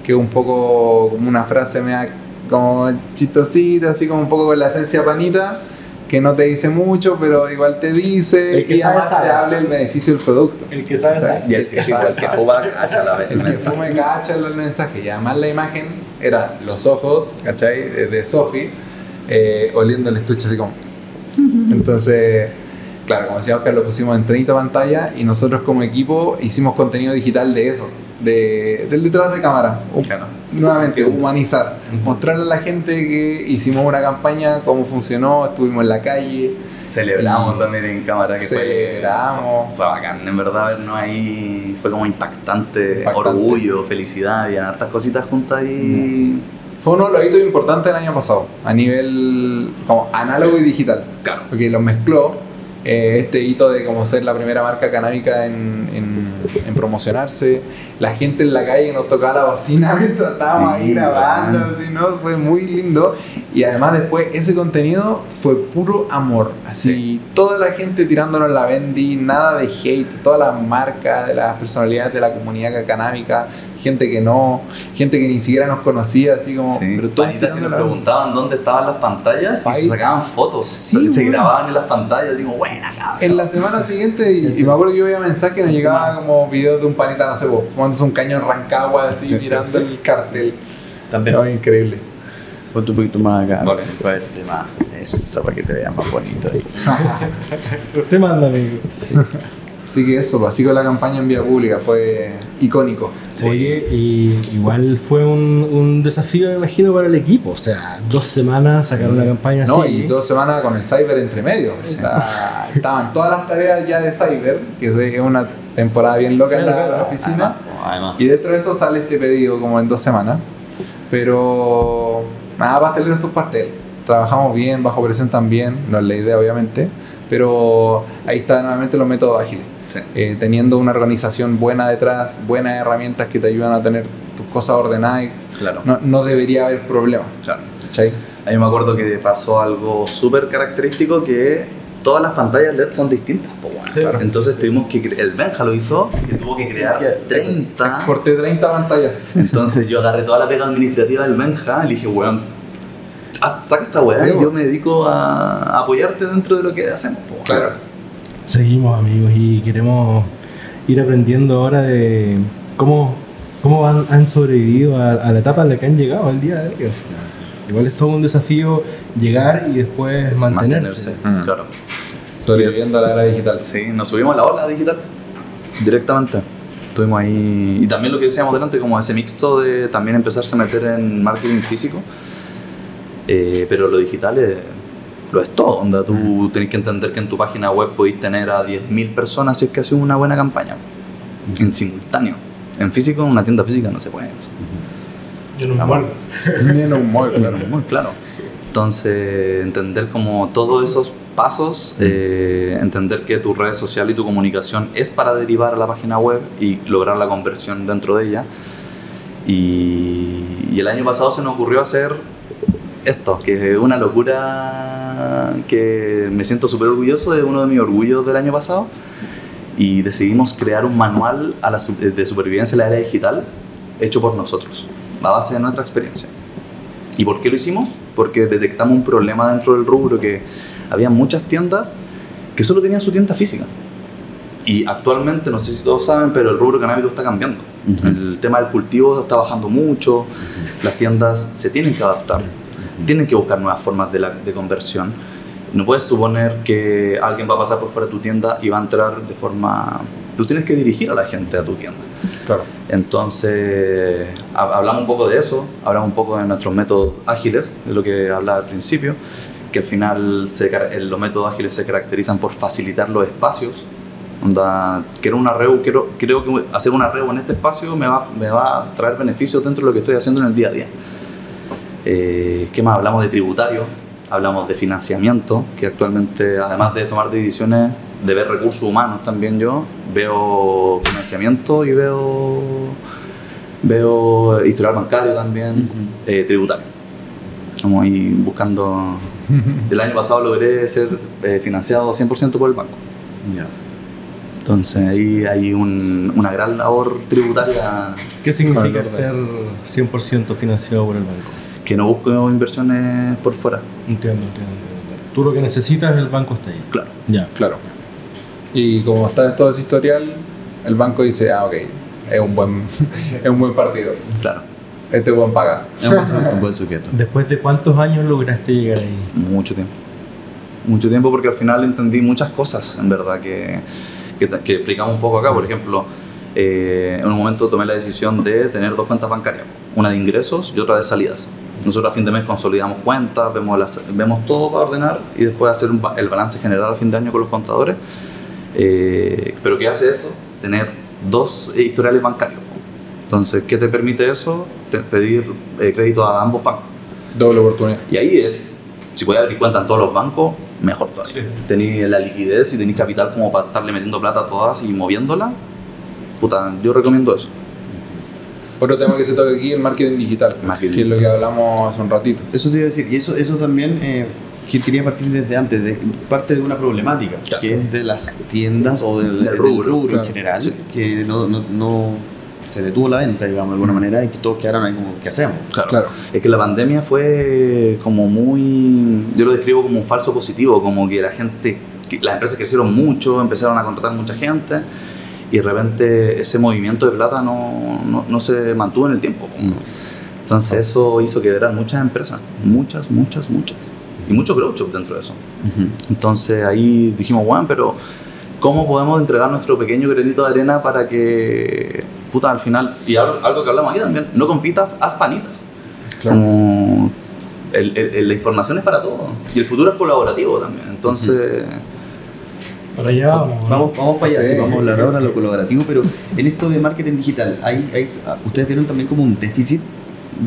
Que es un poco como una frase mea como chistosita, así como un poco con la esencia panita, que no te dice mucho, pero igual te dice El que y sabe, además te sabe. habla el beneficio del producto. El que sabe, O sea, sabe. Y el que, sabe, el que sabe. fuma, cacha la vez. El que fume cacha el mensaje y además la imagen eran los ojos, ¿cachai? De Sophie eh, oliendo el estuche así como. Entonces, claro, como decía Oscar, lo pusimos en 30 pantallas y nosotros como equipo hicimos contenido digital de eso, de, del detrás de cámara. Claro. Nuevamente, humanizar, mostrarle a la gente que hicimos una campaña, cómo funcionó, estuvimos en la calle, Celebramos Y- también en cámara que Celebramos. Fue, fue bacán, en verdad vernos ahí fue como impactante, Impactante. orgullo, felicidad, habían hartas cositas juntas ahí. Fue uno de los hitos importantes del año pasado, a nivel como análogo y digital. Claro. Porque los mezcló eh, este hito de como ser la primera marca canábica en, en- en promocionarse. La gente en la calle nos tocaba la bocina mientras estábamos Sí, ahí grabando, así, ¿no? Fue muy lindo. Y además después ese contenido fue puro amor. Así, toda la gente tirándonos la bendy, nada de hate, todas las marcas, de las personalidades de la comunidad canábica, gente que no, gente que ni siquiera nos conocía, así como... Sí, pero todos panitas que nos preguntaban dónde estaban las pantallas y se sacaban fotos. Sí, se bueno. grababan en las pantallas y como, buena cabrón. En la semana siguiente, y, y me acuerdo que yo veía mensajes que nos llegaba como videos de un panita, no sé, fumándose un caño en Rancagua, así, mirando el cartel. También. No, increíble. Ponte un poquito más acá. Vale. verte más. Eso, para que te veas más bonito ahí. Usted manda, amigo. Así que eso, pues, así con la campaña en vía pública, fue icónico. Oye, y igual fue un, un desafío, me imagino, para el equipo. O sea, dos semanas sacar una campaña No, así. y dos semanas con el cyber entre medio. O sea, estaban todas las tareas ya de cyber, que es una temporada bien loca en la, Claro, la oficina. Además. Y dentro de eso sale este pedido como en dos semanas. Pero nada, pasteleros tus pasteles. Trabajamos bien, bajo presión también, no es la idea obviamente. Pero ahí están nuevamente los métodos ágiles. Sí. Eh, teniendo una organización buena detrás, buenas herramientas que te ayudan a tener tus cosas ordenadas, Claro, no, no debería haber problemas. claro. ¿cachai? A mí me acuerdo que pasó algo súper característico que todas las pantallas LED son distintas. po. Sí. Claro. Entonces tuvimos que... El Benja lo hizo, que tuvo que crear Que 30... Exporté 30 pantallas. Entonces yo agarré toda la pega administrativa del Benja y le dije, weón, ah, saca esta weá Sí, y yo me dedico a, apoyarte dentro de lo que hacemos. po. Claro. Seguimos, amigos, y queremos ir aprendiendo ahora de cómo, cómo han, han sobrevivido a, a la etapa en la que han llegado al día de hoy. Igual es todo un desafío llegar y después mantenerse. Mm. Claro. Sobreviviendo a la era digital. Sí, nos subimos a la ola digital directamente. Estuvimos ahí. Y también lo que decíamos delante, como ese mixto de también empezarse a meter en marketing físico. Eh, pero lo digital es, lo es todo. Onda, tú tenés que entender que en tu página web podéis tener a 10.000 personas si es que haces una buena campaña. En simultáneo. En físico, en una tienda física no se puede. Yo no me acuerdo. Ni en un mall, claro. Entonces, entender como todos esos pasos, eh, entender que tu red social y tu comunicación es para derivar a la página web y lograr la conversión dentro de ella. Y, y el año pasado se nos ocurrió hacer esto, que es una locura que me siento súper orgulloso, es uno de mis orgullos del año pasado. Y decidimos crear un manual a la de supervivencia en la era digital hecho por nosotros, a base de nuestra experiencia. ¿Y por qué lo hicimos? Porque detectamos un problema dentro del rubro que había muchas tiendas que solo tenían su tienda física. Y actualmente, no sé si todos saben, pero el rubro canábico está cambiando. Ujú. El tema del cultivo está bajando mucho, las tiendas se tienen que adaptar, tienen que buscar nuevas formas de, la- de conversión. No puedes suponer que alguien va a pasar por fuera de tu tienda y va a entrar de forma... Tú tienes que dirigir a la gente a tu tienda. Claro. Entonces, ha- hablamos un poco de eso, hablamos un poco de nuestros métodos ágiles, de lo que hablaba al principio, que al final se los métodos ágiles se caracterizan por facilitar los espacios. Onda, quiero una reu, quiero, creo que hacer una reu en este espacio me va, me va a traer beneficios dentro de lo que estoy haciendo en el día a día. Eh, ¿Qué más? Hablamos de tributario, hablamos de financiamiento, que actualmente, además de tomar decisiones, de ver recursos humanos también yo, veo financiamiento y veo, veo historial bancario también, eh, tributario. Estamos ahí buscando... El año pasado logré ser eh, financiado 100% por el banco. Ya. Entonces ahí hay un- una gran labor tributaria ¿Qué significa ser 100% financiado por el banco? que no busco inversiones por fuera. Entiendo, entiendo, entiendo. Tú lo que necesitas, el banco está ahí. Claro. Ya. Claro. Y como está todo ese historial, el banco dice, ah, ok, es un buen, es un buen partido. Claro. Este buen paga. Es un buen, un buen sujeto. ¿Después de cuántos años lograste llegar ahí? Mucho tiempo. Mucho tiempo porque al final entendí muchas cosas, en verdad, que, que, que explicamos un poco acá. Por ejemplo, eh, en un momento tomé la decisión de tener dos cuentas bancarias, una de ingresos y otra de salidas. Nosotros a fin de mes consolidamos cuentas, vemos, las, vemos todo para ordenar y después hacer un el balance general a fin de año con los contadores. Eh, Pero ¿qué hace eso? Tener dos eh, historiales bancarios. Entonces, ¿qué te permite eso? Te- pedir eh, crédito a ambos bancos. Doble oportunidad. Y ahí es, si puedes abrir cuenta en todos los bancos, mejor todavía. Sí. Tenéis la liquidez y tenéis capital como para estarle metiendo plata a todas y moviéndola. Puta, yo recomiendo eso. Otro tema que se toca aquí es el marketing digital, Marketing que es lo que hablamos hace un ratito. Eso te iba a decir, y eso, eso también eh, que quería partir desde antes, de parte de una problemática, Claro. que es de las tiendas o del, Del del rubro, rubro, claro. en general, Sí. que no, no, no se detuvo la venta, digamos, de alguna manera, y que todos quedaron ahí como, ¿qué hacemos? Claro. Claro. Es que la pandemia fue como muy. Yo lo describo como un falso positivo, como que la gente. que las empresas crecieron mucho, empezaron a contratar mucha gente y de repente ese movimiento de plata no, no, no se mantuvo en el tiempo. No. Entonces eso hizo quebrar muchas empresas, muchas, muchas, muchas. Y mucho grow shop dentro de eso. Ujú. Entonces ahí dijimos, bueno, pero ¿cómo podemos entregar nuestro pequeño granito de arena para que, puta, al final, y algo, algo que hablamos aquí también, no compitas, haz panitas. Claro. Como el- el- el- la información es para todo. Y el futuro es colaborativo también. Entonces, Para allá vamos. ¿no? Vamos, vamos para allá, Sí. sí, vamos a hablar ahora de lo colaborativo, pero en esto de marketing digital, hay, hay, ¿ustedes vieron también como un déficit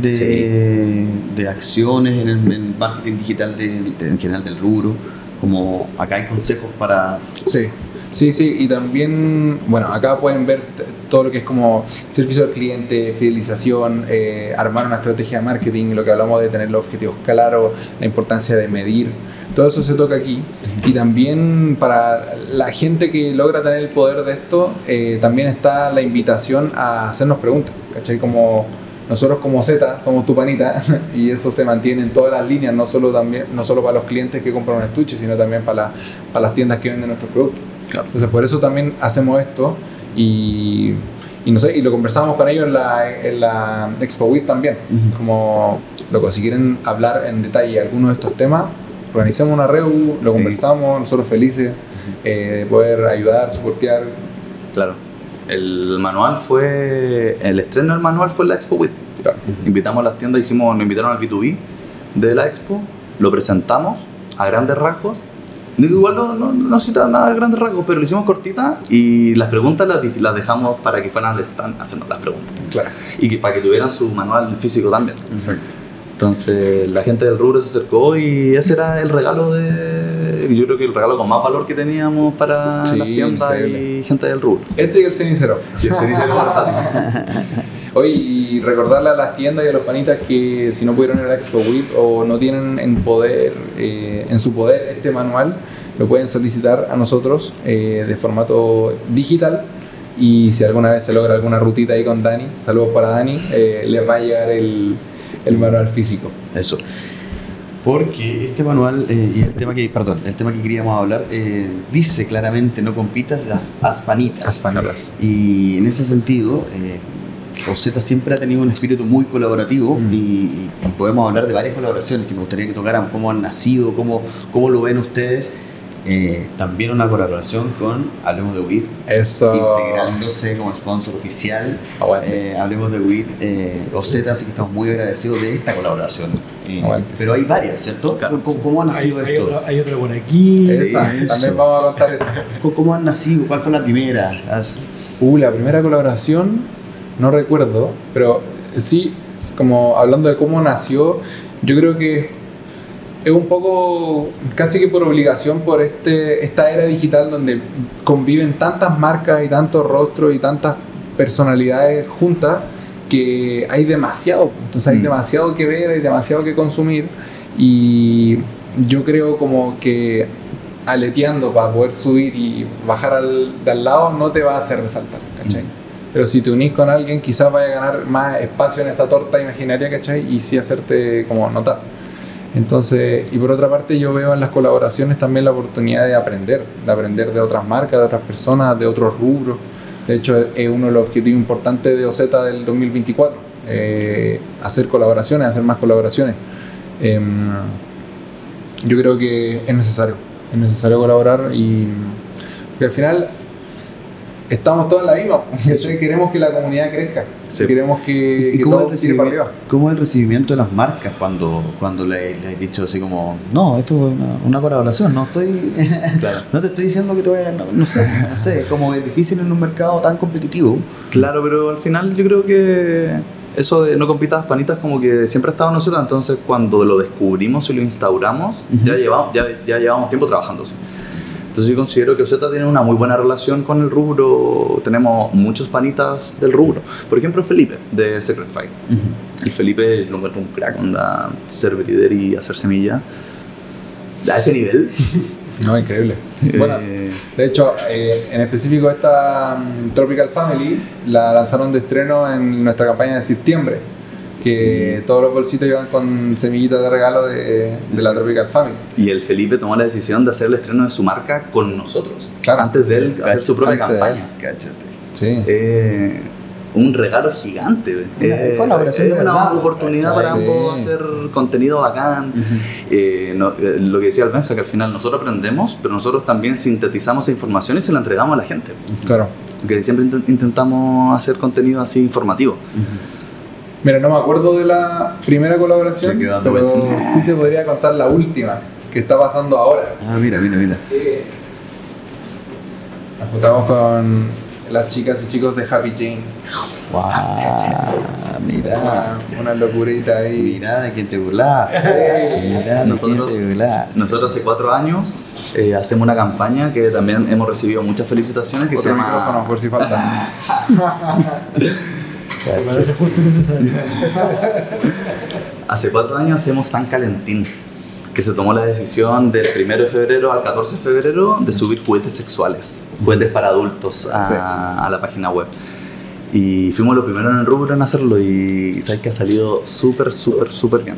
de, de acciones en el, en marketing digital de- de- en general del rubro? Como acá hay consejos para... Sí, sí, sí, y también, bueno, acá pueden ver todo lo que es como servicio al cliente, fidelización, eh, armar una estrategia de marketing, lo que hablamos de tener los objetivos claros, la importancia de medir, todo eso se toca aquí. Y también para la gente que logra tener el poder de esto, eh, también está la invitación a hacernos preguntas, ¿cachai? Como nosotros como Z somos tu panita y eso se mantiene en todas las líneas, no solo, también, no solo para los clientes que compran un estuche, sino también para, la- para las tiendas que venden nuestros productos. Claro. Entonces por eso también hacemos esto y, y no sé, y lo conversamos con ellos en la, en la Expo Week también, Ujú. como loco, si quieren hablar en detalle algunos de estos temas, organizamos una reu, lo Sí. conversamos, nosotros felices eh, de poder ayudar, soportear. claro. El manual fue. El estreno del manual fue en la Expo Week. Claro. Invitamos a las tiendas, hicimos, nos invitaron al B2B de la Expo, lo presentamos a grandes rasgos. Igual no, no, no necesita nada de grandes rasgos, pero lo hicimos cortita y las preguntas las, las dejamos para que fueran al stand a hacernos las preguntas. Claro, Y que, para que tuvieran su manual físico también. exacto. Entonces la gente del rubro se acercó y ese era el regalo de. Yo creo que el regalo con más valor que teníamos para Sí, las tiendas increíble. y gente del rubro. Este y el cenicero. Y el cenicero. Oye, y recordarle a las tiendas y a los panitas que si no pudieron ir a la Expo o no tienen en poder, eh, en su poder este manual, lo pueden solicitar a nosotros eh, de formato digital. Y si alguna vez se logra alguna rutita ahí con Dani, saludos para Dani, eh, les va a llegar el, el manual físico. Eso. Porque este manual eh, y el tema que, perdón, el tema que queríamos hablar eh, dice claramente no compitas, haz- panitas. Y en ese sentido, eh, Rosetta siempre ha tenido un espíritu muy colaborativo Mm. y, y- podemos hablar de varias colaboraciones que me gustaría que tocaran, cómo han nacido, cómo, cómo lo ven ustedes. eh, también una colaboración con Hablemos de WIT, Eso. integrándose como sponsor oficial. Aguante. Eh, Hablemos de WIT, eh, OZ, así que estamos muy agradecidos de esta colaboración. Eh, Aguante. pero hay varias, ¿cierto? Claro. ¿Cómo, cómo ha Hay, nacido hay esto? otra, hay otra por aquí. Esa, eso. también vamos a contar eso. ¿Cómo- ¿Cómo han nacido? ¿Cuál fue la primera? Has- Uh, la primera colaboración, no recuerdo, pero sí, como hablando de cómo nació, yo creo que es un poco casi que por obligación por este, esta era digital donde conviven tantas marcas y tantos rostros y tantas personalidades juntas que hay demasiado, entonces hay Mm. demasiado que ver, hay demasiado que consumir y yo creo como que aleteando para poder subir y bajar al, de al lado no te va a hacer resaltar, ¿cachai? Pero si te unís con alguien quizás vaya a ganar más espacio en esa torta imaginaria, ¿cachai? Y sí hacerte como notar. Entonces, y por otra parte yo veo en las colaboraciones también la oportunidad de aprender, de aprender de otras marcas, de otras personas, de otros rubros. De hecho, es uno de los objetivos importantes de OZ del 2024, eh, hacer colaboraciones, hacer más colaboraciones. Em, yo creo que es necesario, es necesario colaborar y al final estamos todos en la misma. ¿cachai? Queremos que la comunidad crezca, Sí. queremos que, ¿Y que todo el, tire para arriba. cómo es el recibimiento de las marcas cuando, cuando le, le has dicho así como, no, esto es una, una colaboración, no estoy Claro. no te estoy diciendo que te voy a no, no sé, no sé, como es difícil en un mercado tan competitivo. Claro, pero al final yo creo que eso de no compitas panitas como que siempre ha estado en nosotros, entonces cuando lo descubrimos y lo instauramos, ya, llevamos, ya, ya llevamos tiempo trabajando. Entonces yo considero que Ozeta tiene una muy buena relación con el rubro, tenemos muchos panitas del rubro. Por ejemplo, Felipe, de Secret File. Y Felipe lo encuentro un crack, onda ser líder y hacer semilla. A ese nivel. No, increíble. Bueno, eh, de hecho, eh, en específico esta mm, Tropical Family la lanzaron de estreno en nuestra campaña de septiembre. Que todos los bolsitos iban con semillitas de regalo de, de la Tropical Family. y el Felipe tomó la decisión de hacer el estreno de su marca con nosotros. Claro. Antes de él hacer su propia campaña. Cáchate. Sí. Eh, un regalo gigante. güey. Una Eh, colaboración es de una verdad, oportunidad para Sí. hacer contenido bacán. Eh, no- eh, lo que decía el Benja, que al final nosotros aprendemos, pero nosotros también sintetizamos esa información y se la entregamos a la gente. Claro. Que siempre intent- intentamos hacer contenido así informativo. Mira, no me acuerdo de la primera colaboración, Se pero vueltas. sí te podría contar la última que está pasando ahora. Ah, mira, mira, mira. Nos juntamos con las chicas y chicos de Happy Jane. Wow, mira. Una, una locurita ahí. Mira de quién te burlas. Sí. Mira de Nosotros- quién te burlas. Nosotros hace cuatro años eh, hacemos una campaña que también hemos recibido muchas felicitaciones que se Otro micrófono llama por si falta. Me parece justo necesario. Hace cuatro años hacemos San Calentín, que se tomó la decisión del 1 de febrero al 14 de febrero de subir juguetes sexuales, juguetes para adultos a, Sí. a la página web. Y fuimos los primeros en el rubro en hacerlo y sabes que ha salido súper, súper, súper bien.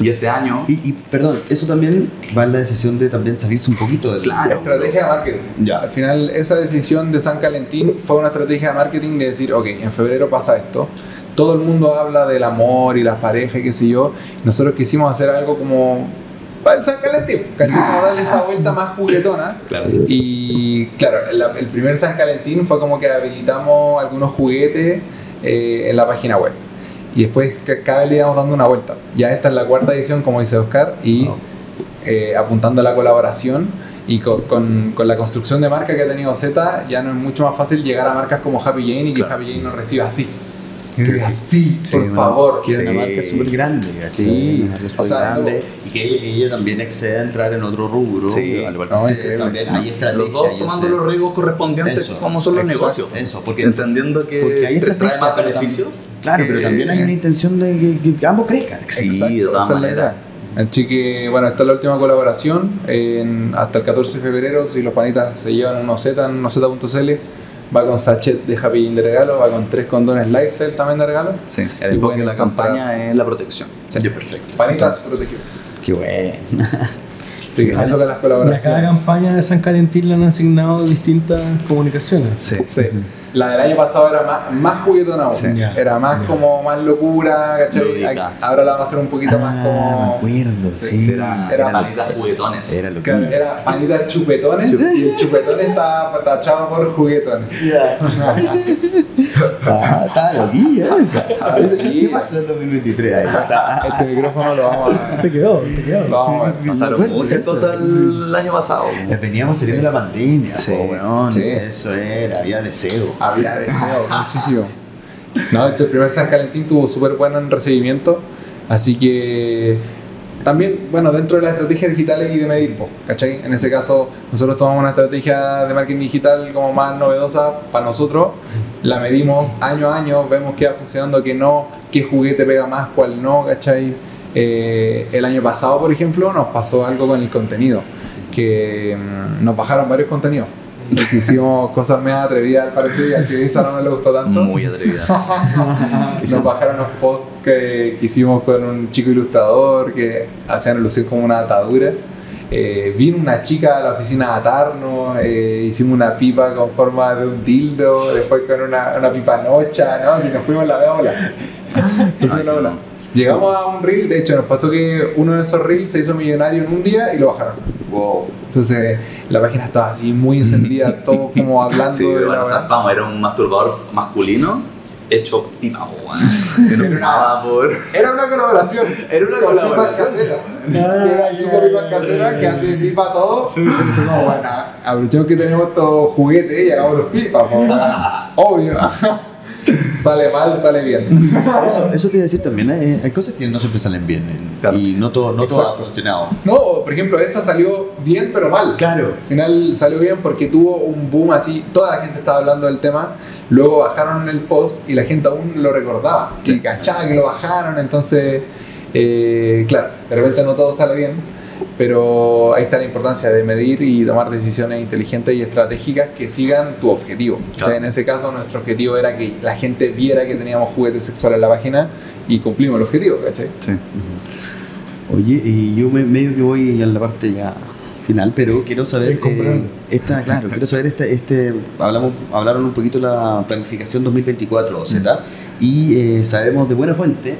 Y este año, Y, y, perdón, eso también va en la decisión de también salirse un poquito del. Claro. Estrategia de marketing. Ya. Al final, esa decisión de San Calentín fue una estrategia de marketing de decir, ok, en febrero pasa esto. Todo el mundo habla del amor y las parejas y qué sé yo. Nosotros quisimos hacer algo como para el San Calentín, ¿cachai? Como darle esa vuelta más juguetona. claro, Y claro, la- el primer San Calentín fue como que habilitamos algunos juguetes eh, en la página web. Y después ca- cada vez le íbamos dando una vuelta. Ya esta es la cuarta edición, como dice Oscar, y eh, apuntando a la colaboración y co- con, con la construcción de marca que ha tenido Z, ya no es mucho más fácil llegar a marcas como Happy Jane y que Happy Jane nos reciba así. Así, Sí, por favor. Que es una Sí. marca súper grande, ¿cachai? Sí. Una marca O súper sea, grande. Y que ella, ella también excede a entrar en otro rubro. Sí. Al igual que No, increíble. también hay estrategia. los dos tomando los riesgos correspondientes Eso, como son los exacto, negocios. eso, porque- entendiendo que Porque hay tra- trae más beneficios. Claro, pero que- también hay una intención de que, que ambos crezcan. Sí, Exacto, de todas maneras. Así que, bueno, esta es la última colaboración. En- hasta el 14 de febrero, si los panitas se llevan unos Z en unos Z.cl, va con sachet de Happy de regalo, va con tres condones Lifestyle también de regalo. Sí, el Y enfoque de la encontrar- campaña es la protección. Ya, perfecto. Panitas protegidos. Qué bueno. Así que eso con las Y a cada colaboraciones. campaña de San Calentín le han asignado distintas comunicaciones. Sí. Sí. La del año pasado era más, más juguetona aún. Sí. Ya. Era más como más locura, ¿cachai? Ahora la vamos a hacer un poquito más Ah, como. me acuerdo, Sí, sí. Era, Era- era palitas juguetones. Era lo que. que Era panitas chupetones y el chupetón está tachado por juguetones. Ah, Estaba loquilla esa. Ah, Ese- sí. ¿Qué pasó en el 2023? Ahí. Este micrófono lo vamos a. Te quedó, te quedó. Lo vamos a ver. Pasaron muchas cosas el año pasado. Eh, Veníamos saliendo de la pandemia, Sí, po, weón. sí. Eso era, había deseo. Había deseo, muchísimo. No, el primer San Valentín tuvo súper buen recibimiento. Así que también, bueno, dentro de las estrategias digitales y de medir, ¿cachai? En ese caso, nosotros tomamos una estrategia de marketing digital como más novedosa para nosotros. La medimos año a año, vemos qué va funcionando, qué no, qué juguete pega más, cuál no, ¿cachai? Eh, el año pasado, por ejemplo, nos pasó algo con el contenido, que mm, nos bajaron varios contenidos. Hicimos cosas medio atrevidas al parecer y al Isa no le gustó tanto. Muy atrevidas. Nos bajaron los posts que, que hicimos con un chico ilustrador que hacían alusión como una atadura. Eh, vino una chica a la oficina a atarnos, eh, hicimos una pipa con forma de un dildo, después con una, una pipa nocha, ¿no? Si nos fuimos la media ola. Ola. Llegamos a un reel, de hecho nos pasó que uno de esos reels se hizo millonario en un día y lo bajaron. Wow. Entonces la página estaba así muy encendida, todo como hablando Sí, de bueno, o sea, vamos, era un masturbador masculino hecho pipa, weón. Que no Era una- por. Era una colaboración. Era una con colaboración. pipas caseras. Ah, Era el chico pipas caseras que hace pipa todo. No, bueno, aprovechemos que tenemos estos juguetes y hagamos los pipas. Obvio. sale mal, sale bien. Eso, eso te iba a decir también, eh, hay cosas que no siempre salen bien eh, Claro. y no todo, no todo ha funcionado. No, por ejemplo, esa salió bien, pero mal. Claro. Al final salió bien porque tuvo un boom así, toda la gente estaba hablando del tema, luego bajaron el post y la gente aún lo recordaba, y cachaba que lo bajaron, entonces, eh, claro, de repente no todo sale bien, pero ahí está la importancia de medir y tomar decisiones inteligentes y estratégicas que sigan tu objetivo. O sea, en ese caso nuestro objetivo era que la gente viera que teníamos juguetes sexuales en la página y cumplimos el objetivo, ¿cachai? Sí. Oye, y yo me, medio que voy a la parte ya final, pero quiero saber eh, esta, claro, quiero saber este, este hablamos, hablaron un poquito de la planificación 2024 Z y eh, sabemos de buena fuente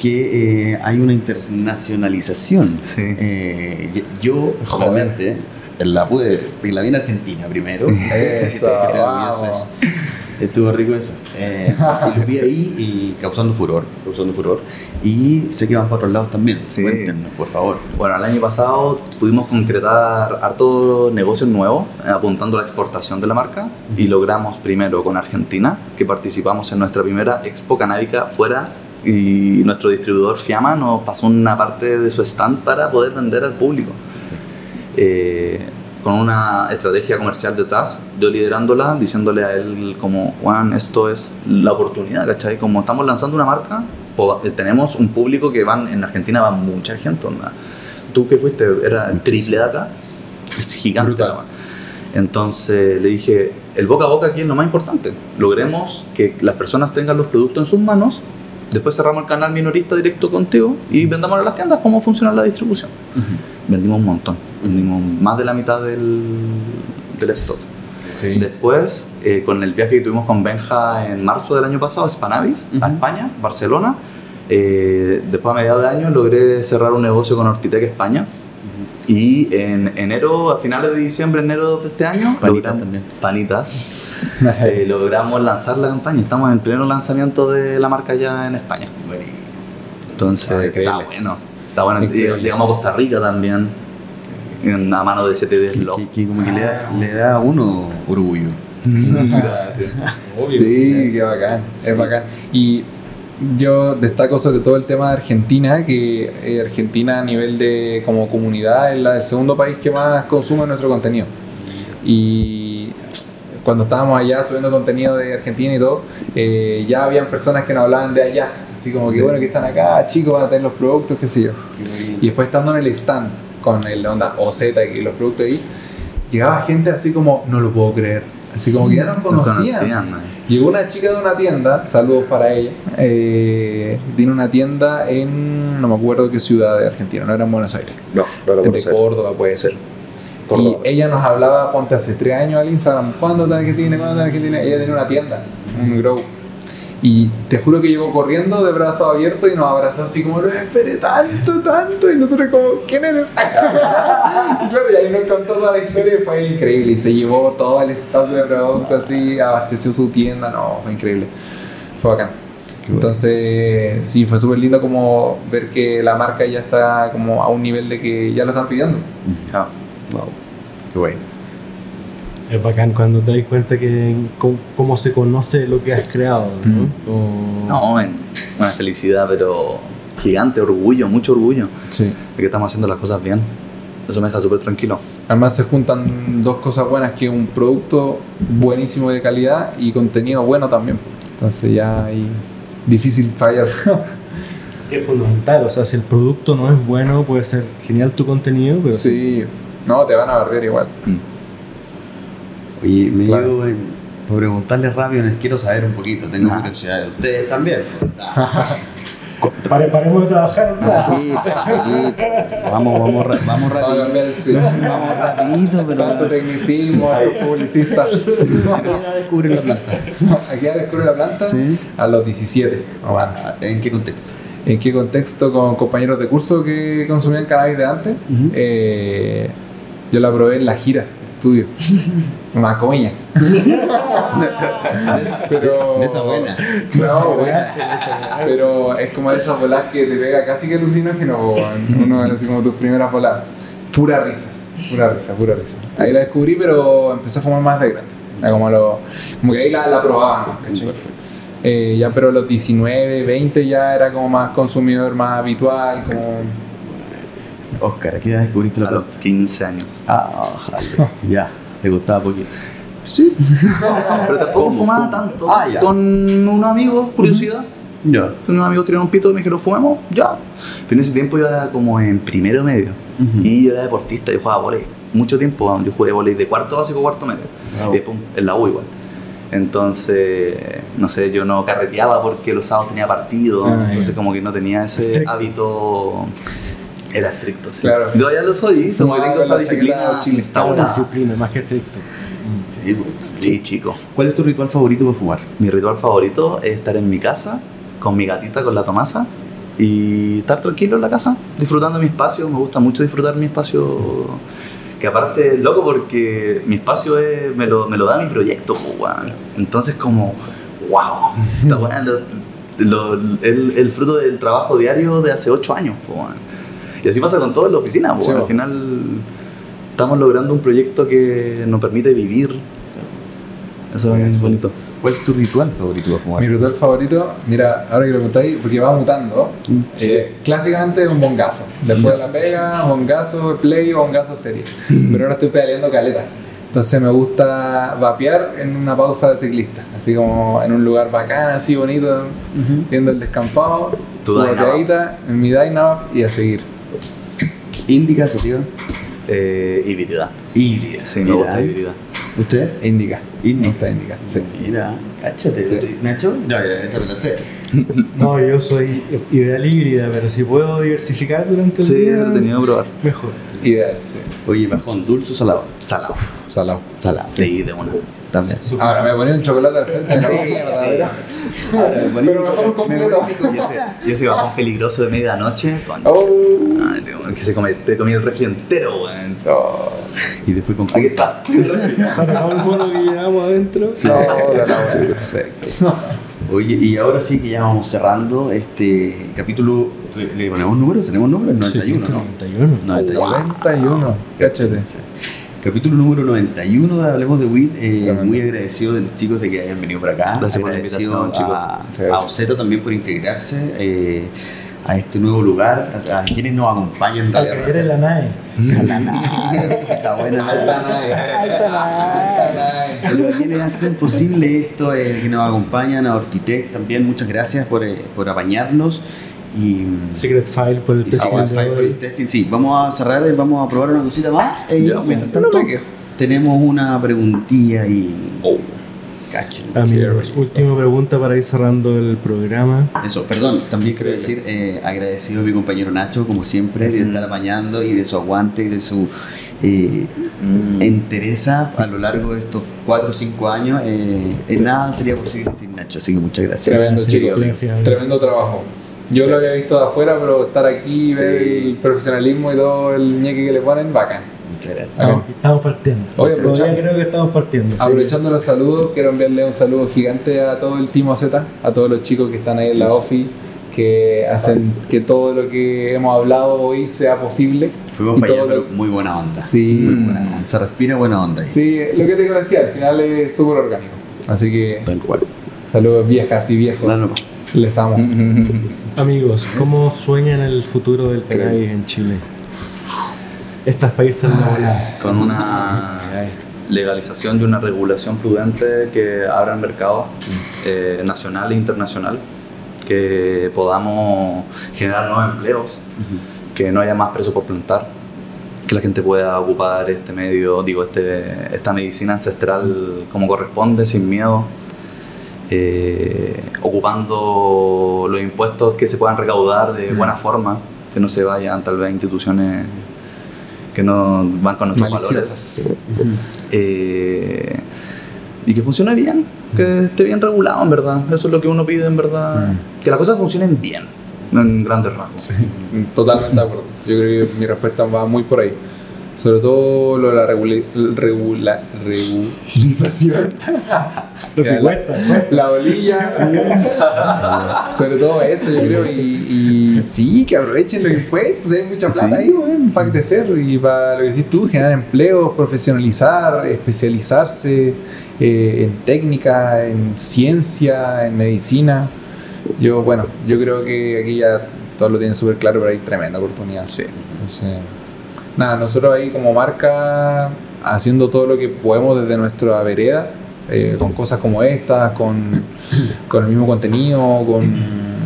que eh, hay una internacionalización. Sí. Eh, yo, obviamente, la pude, la vi en Argentina primero. Eso, es. Estuvo rico eso. Eh, y los vi ahí y causando furor, causando furor. Y sé que van para otros lados también. Sí. Cuéntenos, por favor. Bueno, el año pasado pudimos concretar hartos negocios nuevos eh, apuntando a la exportación de la marca y logramos primero con Argentina, que participamos en nuestra primera expo canábica fuera y nuestro distribuidor Fiamma nos pasó una parte de su stand para poder vender al público. Eh, con una estrategia comercial detrás, yo liderándola, diciéndole a él como, Juan, esto es la oportunidad, ¿cachai? Como estamos lanzando una marca, eh, tenemos un público que van, en Argentina va mucha gente, onda. Tú que fuiste, era el triple de acá, es gigante. Brutal. Entonces le dije, el boca a boca aquí es lo más importante. Logremos que las personas tengan los productos en sus manos, después cerramos el canal minorista directo contigo y vendamos a las tiendas cómo funciona la distribución. Vendimos un montón, vendimos más de la mitad del, del stock. Sí. Después, eh, con el viaje que tuvimos con Benja en marzo del año pasado, a Spanavis, a Ujú. España, Barcelona, eh, después a mediados de año logré cerrar un negocio con Hortitec España. Y en enero, a finales de diciembre, enero de este año, Panitas logramos- también. Panitas. eh, logramos lanzar la campaña. Estamos en pleno lanzamiento de la marca ya en España. Entonces, Ah, está bueno. Está bueno. Increíble. Llegamos a Costa Rica también. En la mano de CTD Love. que- que como que le da, le da a uno orgullo. Sí, qué bacán, es bacán. Y yo destaco sobre todo el tema de Argentina, que eh, Argentina a nivel de como comunidad es la- el segundo país que más consume nuestro contenido. Y cuando estábamos allá subiendo contenido de Argentina y todo, eh, ya habían personas que nos hablaban de allá. Así como que bueno, que están acá, chicos, van a tener los productos, qué sé yo. Y después estando en el stand con el onda OZ y los productos ahí, llegaba gente así como, no lo puedo creer. Así como que ya nos Nos conocían. Llegó una chica de una tienda, saludos para ella. eh, tiene una tienda en, no me acuerdo qué ciudad de Argentina, no era en Buenos Aires. No, no lo Es de Córdoba, puede ser. Y ella nos hablaba, ponte hace tres años al Instagram, ¿cuándo que tiene? ¿Cuándo que tiene? Ella tenía una tienda, un grow. Y te juro que llegó corriendo de brazos abiertos y nos abrazó así como, lo esperé tanto, tanto. Y nosotros como, ¿quién eres? y claro, y ahí nos contó toda la historia y fue increíble. Y se llevó todo el staff de producto así, abasteció su tienda, no, fue increíble. Fue bacán. Entonces, sí, fue súper lindo como ver que la marca ya está como a un nivel de que ya lo están pidiendo. Ah, Wow. Qué bueno. Es bacán cuando te das cuenta que cómo, cómo se conoce lo que has creado, ¿no? O- No, man, una felicidad, pero gigante, orgullo, mucho orgullo Sí. de que estamos haciendo las cosas bien. Eso me deja súper tranquilo. Además se juntan dos cosas buenas, que un producto buenísimo de calidad y contenido bueno también. Entonces ya hay difícil fallar. que es fundamental, o sea, si el producto no es bueno, puede ser genial tu contenido, pero sí, no, te van a perder igual. Oye, me Claro. por preguntarles rápido, les quiero saber un poquito, tengo curiosidad de ustedes también. Pare- paremos de trabajar. Poquito. Vamos, vamos, ra- vamos Vamos a rapidito. Vamos pero Tanto tecnicismo, publicista. ¿a qué edad descubren la planta? Aquí ya descubre la planta Sí. a los 17. o más. ¿En qué contexto? ¿En qué contexto? Con compañeros de curso que consumían cannabis de antes. Eh, yo la probé en la gira, estudio. Una coña. Pero. De esa buena. No, buena. Pero es como de esas bolas que te pega casi que alucinógeno, uno así como tus primeras bolas. Pura risas, pura risa, pura risa. Ahí la descubrí, pero empecé a fumar más de grande. Como, lo, como que ahí la, la probaba más, ¿cachai? Eh, ya pero los 19, 20 ya era como más consumidor, más habitual, como... Oscar, ¿a qué edad descubriste la A los planta? 15 años. Ah, jale. Ya, te gustaba poquito. Sí. Pero tampoco ¿Cómo? fumaba tanto. Ah, ya. Con unos amigos, curiosidad. Ya. Con unos amigos tenían un pito y me dijeron, fumemos, ya. Pero en ese tiempo yo era como en primero medio. Ujú. Y yo era deportista, yo jugaba volei. Mucho tiempo, yo jugué volei de cuarto básico, cuarto medio. Bravo. Y después en la U igual. Entonces, no sé, yo no carreteaba porque los sábados tenía partido. Ah, entonces como que no tenía ese Estricto. hábito... Era estricto, sí. Claro. Y Todavía lo soy, como que tengo esa disciplina instaurada. disciplina, más que estricto. Sí, pues. Sí, chico. ¿Cuál es tu ritual favorito para fumar? Mi ritual favorito es estar en mi casa con mi gatita, con la Tomasa y estar tranquilo en la casa, disfrutando mi espacio. Me gusta mucho disfrutar mi espacio. Que aparte es loco porque mi espacio es- me, lo, me lo da mi proyecto, po, weón. Entonces, como, wow, esta weá lo- lo- el, el fruto del trabajo diario de hace ocho años, po, weón. Y así pasa con todo en la oficina, Sí. Al final estamos logrando un proyecto que nos permite vivir. Eso es bonito. ¿Cuál es tu ritual favorito fumar? Mi ritual favorito, mira, ahora que lo preguntáis, porque va mutando, eh, clásicamente un bongazo. Después de la pega, bongazo play o bongazo serie. Pero ahora estoy pedaleando caleta. Entonces me gusta vapear en una pausa de ciclista. Así como en un lugar bacán, así bonito, viendo el descampado, su en mi Dynavap y a seguir. Indica, sativa. Eh, híbrida. Híbrida. Sí, me gusta híbrida. ¿Usted? Indica. Indica. Me gusta indica. Sí. Mira, cáchate. Sí. ¿Nacho? No, ya, esta me la sé. No, yo soy ideal híbrida, pero si puedo diversificar durante el Sí, día, entretenido de probar. mejor. Ideal, sí. Oye, bajón, dulce o salado. Salado. Salado. Salado. Sí, de una. También. Ahora me ponía un chocolate al frente de la mierda, ¿verdad? Pero mejor un completo. Y ese, y ese bajón peligroso de medianoche. Oh. Madre, que se come, te comí el refri entero, weón. Oh. Y después con Aquí está. Sacamos el mono que llevamos adentro. No, Sí, wea. perfecto. Oye, y ahora sí que ya vamos cerrando este capítulo. ¿Le, ponemos números? ¿Tenemos números? 91, ¿no? 91. 91. 91. Cáchate. Sí. Capítulo número 91 de Hablemos de WIT. Eh, muy agradecido de los chicos de que hayan venido por acá. Gracias por la invitación, chicos. a, gracias. a Oceta también por integrarse eh, a este nuevo lugar. A, a quienes nos acompañan. la. A la. Está buena la nave. Alta nave. Pero a quienes hacen posible esto, eh, que nos acompañan, a Ortitec también, muchas gracias por, eh, por apañarnos. Y, Secret File por el y testing File. Sí, vamos a cerrar, eh, vamos a probar una cosita más. Ya, mientras no tanto, me quejo. tenemos una preguntilla y. Oh. Amigos, última pregunta para ir cerrando el programa. Eso, perdón, también quiero decir, eh, agradecido a mi compañero Nacho, como siempre, de estar apañando y de su aguante y de su eh, entereza a lo largo de estos 4 o 5 años. Eh, eh, nada sería posible sin Nacho, así que muchas gracias. Tremendo, Sí, chicos. gracias. Tremendo trabajo. Yo lo había visto de afuera, pero estar aquí y ver el profesionalismo y todo el ñeque que le ponen, bacán. Muchas gracias. Estamos, estamos partiendo. Oye, Todavía aprovechando- creo que estamos partiendo. sí. Aprovechando los saludos, quiero enviarle un saludo gigante a todo el Team Z, a todos los chicos que están ahí en la OFI, que hacen que todo lo que hemos hablado hoy sea posible. Fuimos Y para allá, pero muy buena onda. Sí. Muy buena onda. Se respira buena onda ahí. Sí, lo que te decía, al final es súper orgánico. Así que Tal cual. saludos viejas y viejos. Les amo. Amigos, ¿cómo sueñan el futuro del cannabis en Chile? Estas países no. Con una legalización y una regulación prudente que abra el mercado eh, nacional e internacional, que podamos generar nuevos empleos, que no haya más presos por plantar, que la gente pueda ocupar este medio, digo, este, esta medicina ancestral como corresponde, sin miedo, eh, ocupando los impuestos que se puedan recaudar de buena forma, que no se vayan tal vez a instituciones que no van con nuestros valores. Eh, y que funcione bien, que esté bien regulado en verdad. Eso es lo que uno pide en verdad. Que las cosas funcionen bien, no en grandes rasgos. Totalmente de acuerdo. Yo creo que mi respuesta va muy por ahí. Sobre todo lo de la regula- regula- regularización. Pero si la, bolilla. Sobre todo eso, yo creo. Y, y sí, que aprovechen los impuestos. Hay mucha plata ahí, weón, para crecer y para lo que decís tú, generar empleos, profesionalizar, especializarse eh, en técnica, en ciencia, en medicina. Yo, bueno, yo creo que aquí ya todos lo tienen súper claro, pero hay tremenda oportunidad. Sí. Entonces, nada, nosotros ahí como marca, haciendo todo lo que podemos desde nuestra vereda, eh, con cosas como estas, con, con el mismo contenido, con,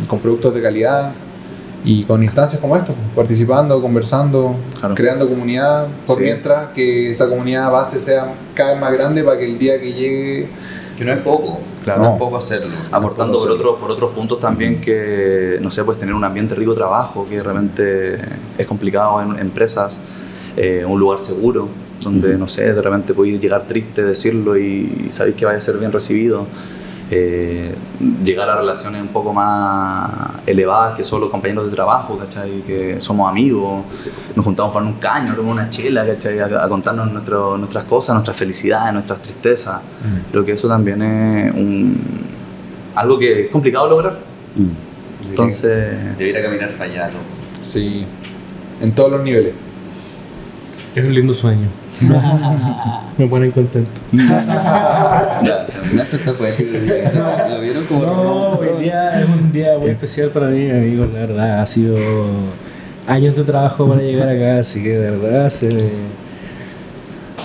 con productos de calidad y con instancias como esta, pues, participando, conversando, Claro. creando comunidad, por Sí. mientras que esa comunidad base sea cada vez más grande para que el día que llegue Que no es poco. Claro. No es poco hacerlo. Aportando No por, otros por otros puntos también que, no sé, pues tener un ambiente rico de trabajo, que realmente es complicado en empresas, eh, un lugar seguro, donde, no sé, de repente podéis llegar triste, decirlo y sabéis que vaya a ser bien recibido. Eh, llegar a relaciones un poco más elevadas que solo compañeros de trabajo, ¿cachai? Que somos amigos, nos juntamos para un caño, tomar una chela, ¿cachai? A, a contarnos nuestro- nuestras cosas, nuestras felicidades, nuestras tristezas. Creo que eso también es un, algo que es complicado lograr. Mm. Entonces, Debería caminar para allá, ¿no? Sí, en todos los niveles. Es un lindo sueño. Me ponen contento. ¿Lo vieron como No, hoy día es un día muy especial para mí, amigos. La verdad, ha sido años de trabajo para llegar acá, así que de verdad se me.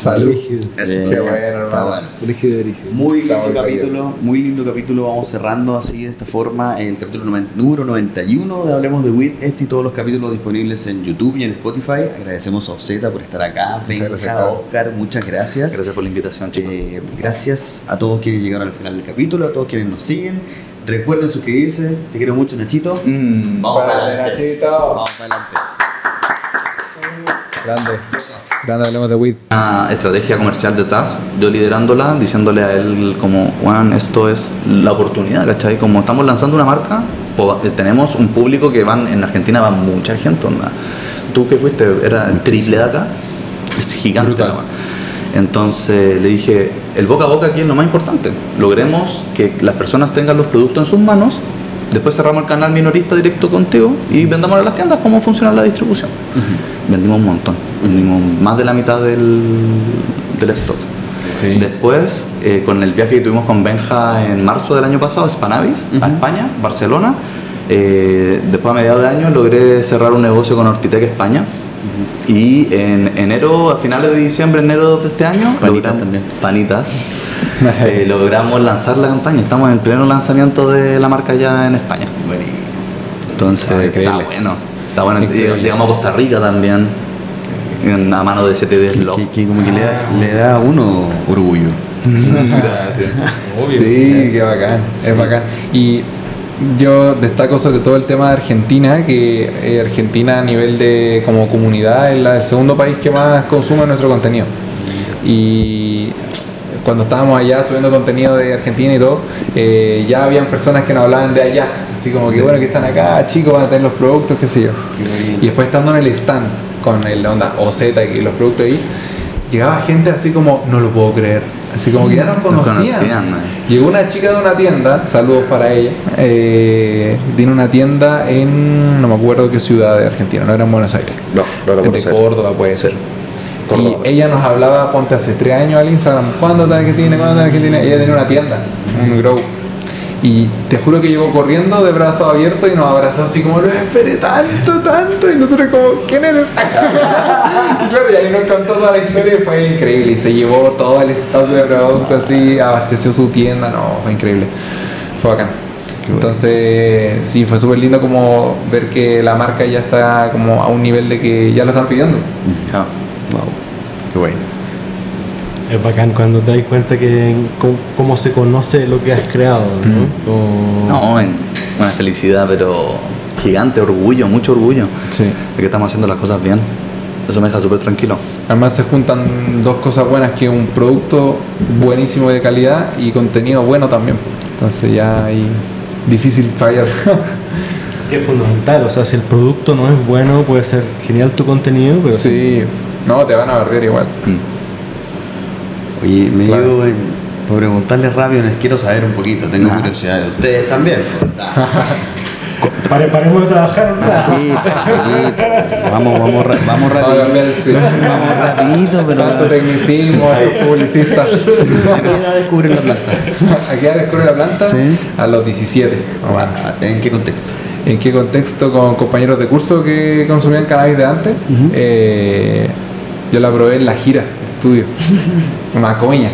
Salud. Qué bueno, Está bueno. Brígido, brígido. Muy lindo capítulo, muy lindo capítulo. Vamos cerrando así de esta forma el capítulo número 91 de Hablemos de WIT. Este y todos los capítulos disponibles en YouTube y en Spotify. Agradecemos a Oseta por estar acá. Carlos. Oscar, muchas gracias. Gracias por la invitación, chicos. Eh, gracias a todos quienes llegaron al final del capítulo, a todos quienes nos siguen. Recuerden suscribirse. Te quiero mucho, Nachito. Mm, Vamos para adelante. Nachito. Vamos para adelante. Grande. Grande, hablemos de weed. una estrategia comercial detrás, yo liderándola, diciéndole a él como, Juan, esto es la oportunidad, ¿cachai? Como estamos lanzando una marca, eh, tenemos un público que van, en Argentina va mucha gente, onda. Tú que fuiste, era el triple de acá, es gigante. Brutal. Entonces le dije, el boca a boca aquí es lo más importante. Logremos que las personas tengan los productos en sus manos, después cerramos el canal minorista directo contigo y vendamos a las tiendas cómo funciona la distribución. Vendimos un montón, vendimos más de la mitad del, del stock. Sí. Después, eh, con el viaje que tuvimos con Benja en marzo del año pasado, Spanavis, a España, Barcelona, eh, después a mediados de año logré cerrar un negocio con Hortitec España. Y en enero, a finales de diciembre, enero de este año, Panitas logramos- también. Panitas. eh, logramos lanzar la campaña. Estamos en pleno lanzamiento de la marca ya en España. Buenísimo. Entonces, Ah, está bueno. Está bueno. Increíble. Llegamos a Costa Rica también. En, a mano de CTD Love. Que, que como que le da, le da a uno orgullo. Gracias. Obvio. Sí, qué bacán, es bacán. Y yo destaco sobre todo el tema de Argentina, que eh, Argentina a nivel de como comunidad es la- el segundo país que más consume nuestro contenido. Y cuando estábamos allá subiendo contenido de Argentina y todo, eh, ya habían personas que nos hablaban de allá. Así como que bueno, que están acá, chicos, van a tener los productos, qué sé yo. Y después estando en el stand con el onda OZ y los productos ahí, llegaba gente así como, no lo puedo creer. Así como que ya nos Nos conocían. conocían, ¿no? Llegó una chica de una tienda, saludos para ella, eh, tiene una tienda en, no me acuerdo qué ciudad de Argentina, no era en Buenos Aires. No, no de puedo hacer. Córdoba puede ser. Córdoba, y ella nos hablaba, ponte hace tres años al Instagram, ¿cuándo tal que tiene? ¿Cuándo tal que tiene? Ella tenía una tienda, un grow. Y te juro que llegó corriendo de brazos abiertos y nos abrazó así como, lo esperé tanto, tanto. Y nosotros como, ¿quién eres? y claro, y ahí nos contó toda la historia y fue increíble. Y se llevó todo el stock de productos así, abasteció su tienda, no, fue increíble. Fue bacán. Entonces, sí, fue súper lindo como ver que la marca ya está como a un nivel de que ya lo están pidiendo. Ya. Wow. Qué bueno. Es bacán cuando te das cuenta que cómo, cómo se conoce lo que has creado, ¿no? Como- No, en- una felicidad, pero gigante, orgullo, mucho orgullo Sí. de que estamos haciendo las cosas bien. Eso me deja súper tranquilo. Además se juntan dos cosas buenas, que un producto buenísimo de calidad y contenido bueno también. Entonces ya hay difícil fallar. Que es fundamental, o sea, si el producto no es bueno, puede ser genial tu contenido, pero sí, no, te van a perder igual. Mm. Oye, me Claro. dio en- por preguntarles rápido, les quiero saber un poquito, tengo curiosidad de ustedes también. Pare- paremos de trabajar un rato. Vamos, vamos, vamos rapidito. Vamos rapidito, pero Tanto tecnicismo, publicistas. ¿a qué edad descubren la planta? ¿A qué edad descubre la planta? Sí. A los 17. o más. ¿En qué contexto? ¿En qué contexto? Con compañeros de curso que consumían cannabis de antes. Eh, yo la probé en la gira estudio. Una coña.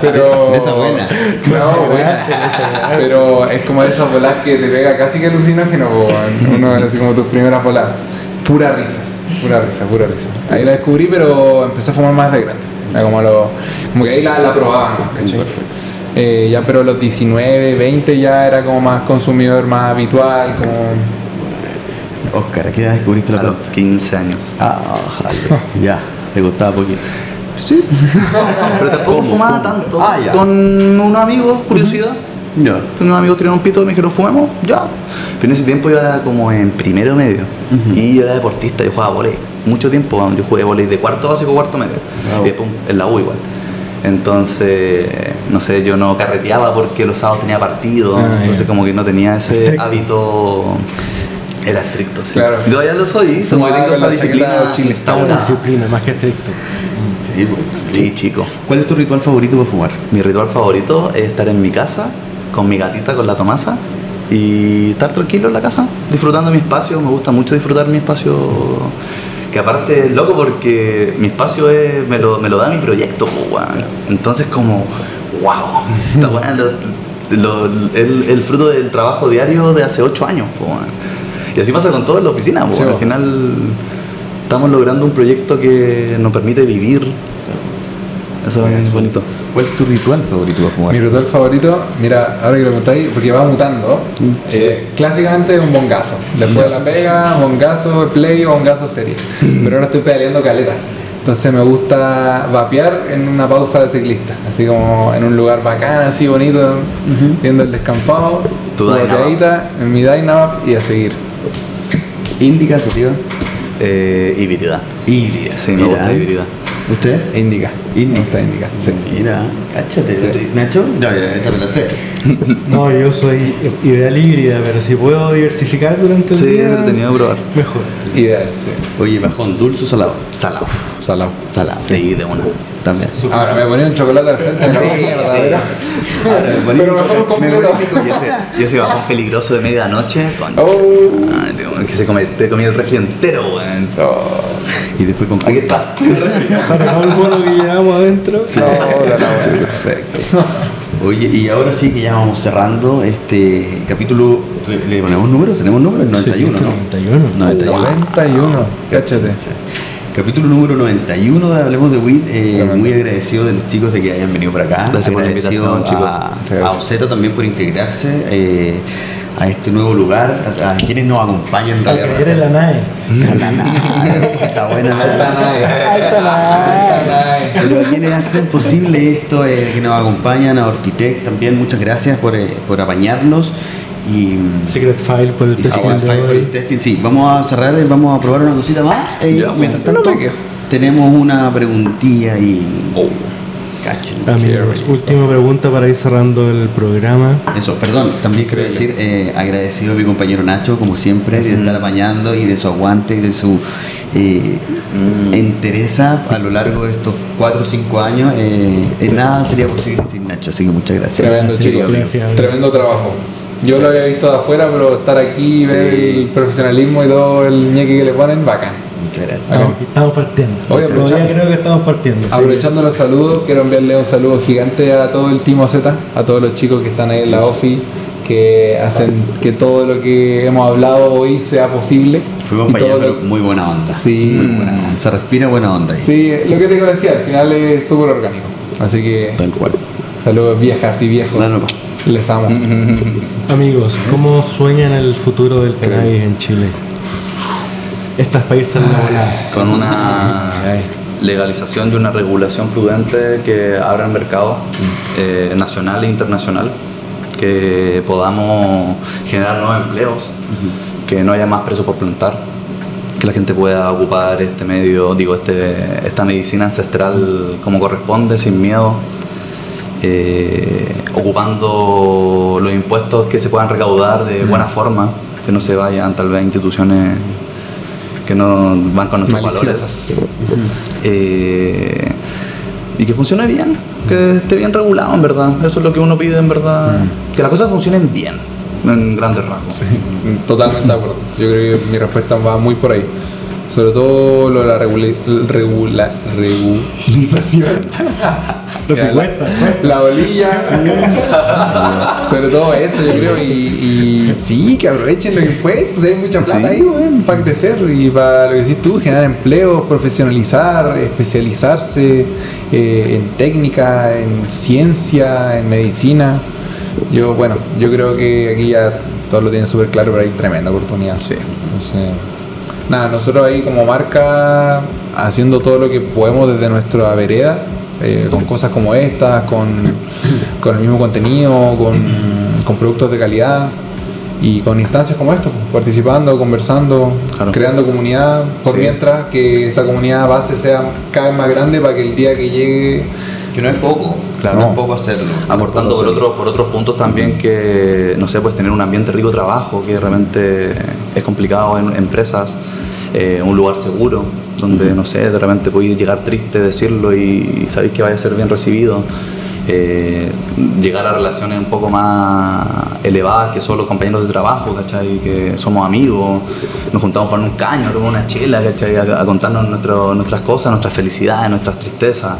Pero. De esa buena. No, buena. Pero es como de esas bolas que te pega casi que alucinógeno. Uno así como tus primeras bolas. Pura risas. Pura risa, pura risa. Ahí la descubrí, pero empecé a fumar más de grande. Como, lo- como que ahí la, la probaba más, ¿cachai? Eh, ya pero los 19, 20 ya era como más consumidor, más habitual, como... Oscar, ¿a qué edad descubriste la A los planta? 15 años. Ah, jale. Ya, te gustaba poquito. Sí. Pero tampoco ¿Cómo? fumaba ¿Cómo? tanto. Ah, ya. Con unos amigos, curiosidad. Ya. Unos amigos tenían un pito y me dijeron, fumemos, ya. Pero en ese tiempo yo era como en primero medio. Ujú. Y yo era deportista, yo jugaba volei. Mucho tiempo, yo jugué volei de cuarto básico, cuarto medio. Bravo. Y después en la U igual. Entonces, no sé, yo no carreteaba porque los sábados tenía partido. Ah, entonces ya. como que no tenía ese Estricto. hábito... Era estricto, sí. Claro. Y Todavía lo soy, como que tengo esa disciplina instaurada. disciplina más que estricto. Sí, pues. Sí, chico. ¿Cuál es tu ritual favorito para fumar? Mi ritual favorito es estar en mi casa con mi gatita, con la Tomasa y estar tranquilo en la casa, disfrutando mi espacio. Me gusta mucho disfrutar mi espacio. Que aparte es loco porque mi espacio es, me, lo, me lo da mi proyecto, po, weón. Entonces, como, wow, esta lo- el, el fruto del trabajo diario de hace ocho años, weón. Y así pasa con todo en la oficina, Sí, al final estamos logrando un proyecto que nos permite vivir. Eso es bonito. ¿Cuál es tu ritual favorito para fumar? Mi ritual favorito, mira, ahora que lo preguntáis, porque va mutando, eh, clásicamente un bongazo. Después de la pega, bongazo play o bongazo serie. Pero ahora estoy pedaleando caleta. Entonces me gusta vapear en una pausa de ciclista, así como en un lugar bacán, así bonito, viendo el descampado, su en mi Dynavap y a seguir. Indica, sativa. Eh, híbrida. Híbrida. Sí, me gusta híbrida. ¿Usted? Indica. Indica. Me gusta Indica, sí. Mira, cáchate. Sí. ¿Nacho? No, ya, esta me la sé. No, yo soy ideal híbrida, pero si puedo diversificar durante el Sí, día, entretenido de probar. mejor. Ideal, sí. Oye, bajón, dulce o salado. Salado. Salado. Salado. Sí, de una. También. Ahora me ponía un chocolate al frente de la Sí, mierda, sí. ¿verdad? Ahora, me poní Pero mejor completo. Y ese, y ese bajón peligroso de medianoche. Oh. Ay, que se come, te comí el refri entero, weón. Oh. Y después con Aquí está. Todo el mono que llevamos adentro. No, la la Sí, perfecto. Oye, y ahora sí que ya vamos cerrando este capítulo. ¿Le, ponemos números? ¿Tenemos números? 91, Sí, ¿no? 91. 91. 91, cáchate. Sí. Capítulo número 91 de Hablemos de WIT. Eh, muy agradecido de los chicos de que hayan venido por acá. Gracias por la Agradecido invitación, chicos. A, Muchas a. Oceta también por integrarse eh, a este nuevo lugar. A, a quienes nos acompañan en realidad. en la nave. La nave. Está buena la nave. Alta. Pero quienes hacen posible esto, eh, que nos acompañan, a Ortitec también, muchas gracias por, eh, por apañarnos. Y, Secret File por el y testing Secret de File por el testing, sí. Vamos a cerrar, eh, vamos a probar una cosita más. eh, Ya, mientras tanto, tenemos una preguntilla y. Oh. Cáchense. Amigos, última pregunta para ir cerrando el programa. Eso, perdón, también quiero decir, eh, agradecido a mi compañero Nacho, como siempre, de estar apañando y de su aguante y de su eh, entereza a lo largo de estos 4 o 5 años. Eh, eh, nada sería posible sin Nacho, así que muchas gracias. Tremendo, chicos. gracias. Tremendo trabajo. Yo lo había visto de afuera, pero estar aquí y ver Sí. el profesionalismo y todo el ñeque que le ponen, bacán. Muchas gracias. Estamos, estamos partiendo. Oye, Todavía aprovechando- creo que estamos partiendo. sí. Aprovechando los saludos, quiero enviarle un saludo gigante a todo el Team Z, a todos los chicos que están ahí en la OFI, que hacen que todo lo que hemos hablado hoy sea posible. Fuimos Y para allá, lo- muy buena onda. Sí. Muy buena onda. Se respira buena onda ahí. Sí, lo que te decía, al final es súper orgánico. Así que Tal cual. saludos viejas y viejos. No, no, no. Les amo. Amigos, ¿cómo sueñan el futuro del cannabis en Chile? Estas países en la volada. Con una legalización y una regulación prudente que abra el mercado eh, nacional e internacional, que podamos generar nuevos empleos, que no haya más presos por plantar, que la gente pueda ocupar este medio, digo, este, esta medicina ancestral como corresponde, sin miedo. eh, ocupando los impuestos que se puedan recaudar de buena forma, que no se vayan tal vez a instituciones que no van con nuestros Maliciosas. valores. Eh, y que funcione bien, que esté bien regulado en verdad. Eso es lo que uno pide en verdad. Que las cosas funcionen bien, en grandes rasgos. Sí, totalmente de acuerdo. Yo creo que mi respuesta va muy por ahí. Sobre todo lo de la regula- regula- regularización. No se la, bolilla. Sobre todo eso, yo creo. Y, y sí, que aprovechen los impuestos. Hay mucha plata Sí. ahí, weón, para crecer y para lo que decís tú, generar empleo, profesionalizar, especializarse eh, en técnica, en ciencia, en medicina. Yo, bueno, yo creo que aquí ya todos lo tienen súper claro, pero hay tremenda oportunidad. Sí. Entonces, nada, nosotros ahí como marca, haciendo todo lo que podemos desde nuestra vereda, eh, con cosas como estas, con, con el mismo contenido, con, con productos de calidad y con instancias como esta, pues, participando, conversando, Claro. creando comunidad, por Sí. mientras que esa comunidad base sea cada vez más grande para que el día que llegue Que no es poco. Claro. No es poco hacerlo. Aportando por, otros por otros puntos también que, no sé, pues tener un ambiente rico de trabajo, que realmente es complicado en empresas, eh, un lugar seguro, donde, no sé, de repente podéis llegar triste, decirlo y sabéis que vaya a ser bien recibido. Eh, llegar a relaciones un poco más elevadas que solo compañeros de trabajo, ¿cachai? Que somos amigos, nos juntamos para un caño, a tomar una chela, ¿cachai? A, a contarnos nuestro- nuestras cosas, nuestras felicidades, nuestras tristezas.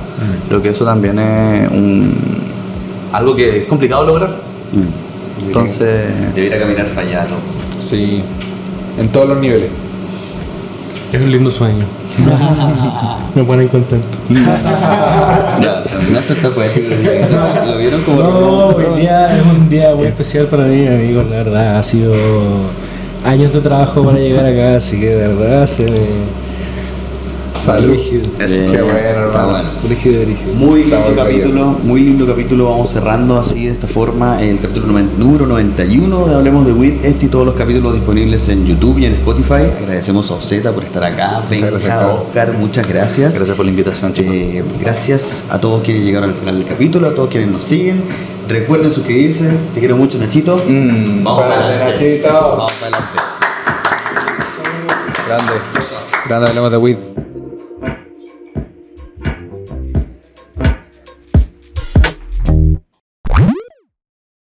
Creo que eso también es un, algo que es complicado lograr. Mm. Entonces, Debería caminar para allá, ¿no? Sí, en todos los niveles. Es un lindo sueño. Me ponen contento. Poético. ¿Lo vieron como No, hoy día es un día muy especial para mí, amigos. La verdad, ha sido años de trabajo para llegar acá, así que de verdad se me. Salud. Rígido. Qué bueno, Está hermano. bueno. Muy lindo Estamos capítulo, muy lindo capítulo. Vamos cerrando así de esta forma el capítulo número 91 de Hablemos de WIT. Este y todos los capítulos disponibles en YouTube y en Spotify. Agradecemos a Oceta por estar acá. Venga. Oscar, muchas gracias. gracias por la invitación, chicos. Eh, gracias a todos quienes llegaron al final del capítulo, a todos quienes nos siguen. Recuerden suscribirse. Te quiero mucho, Nachito. Mm. Vamos para adelante. Nachito. Vamos para adelante. Grande. Grande, hablemos de weed.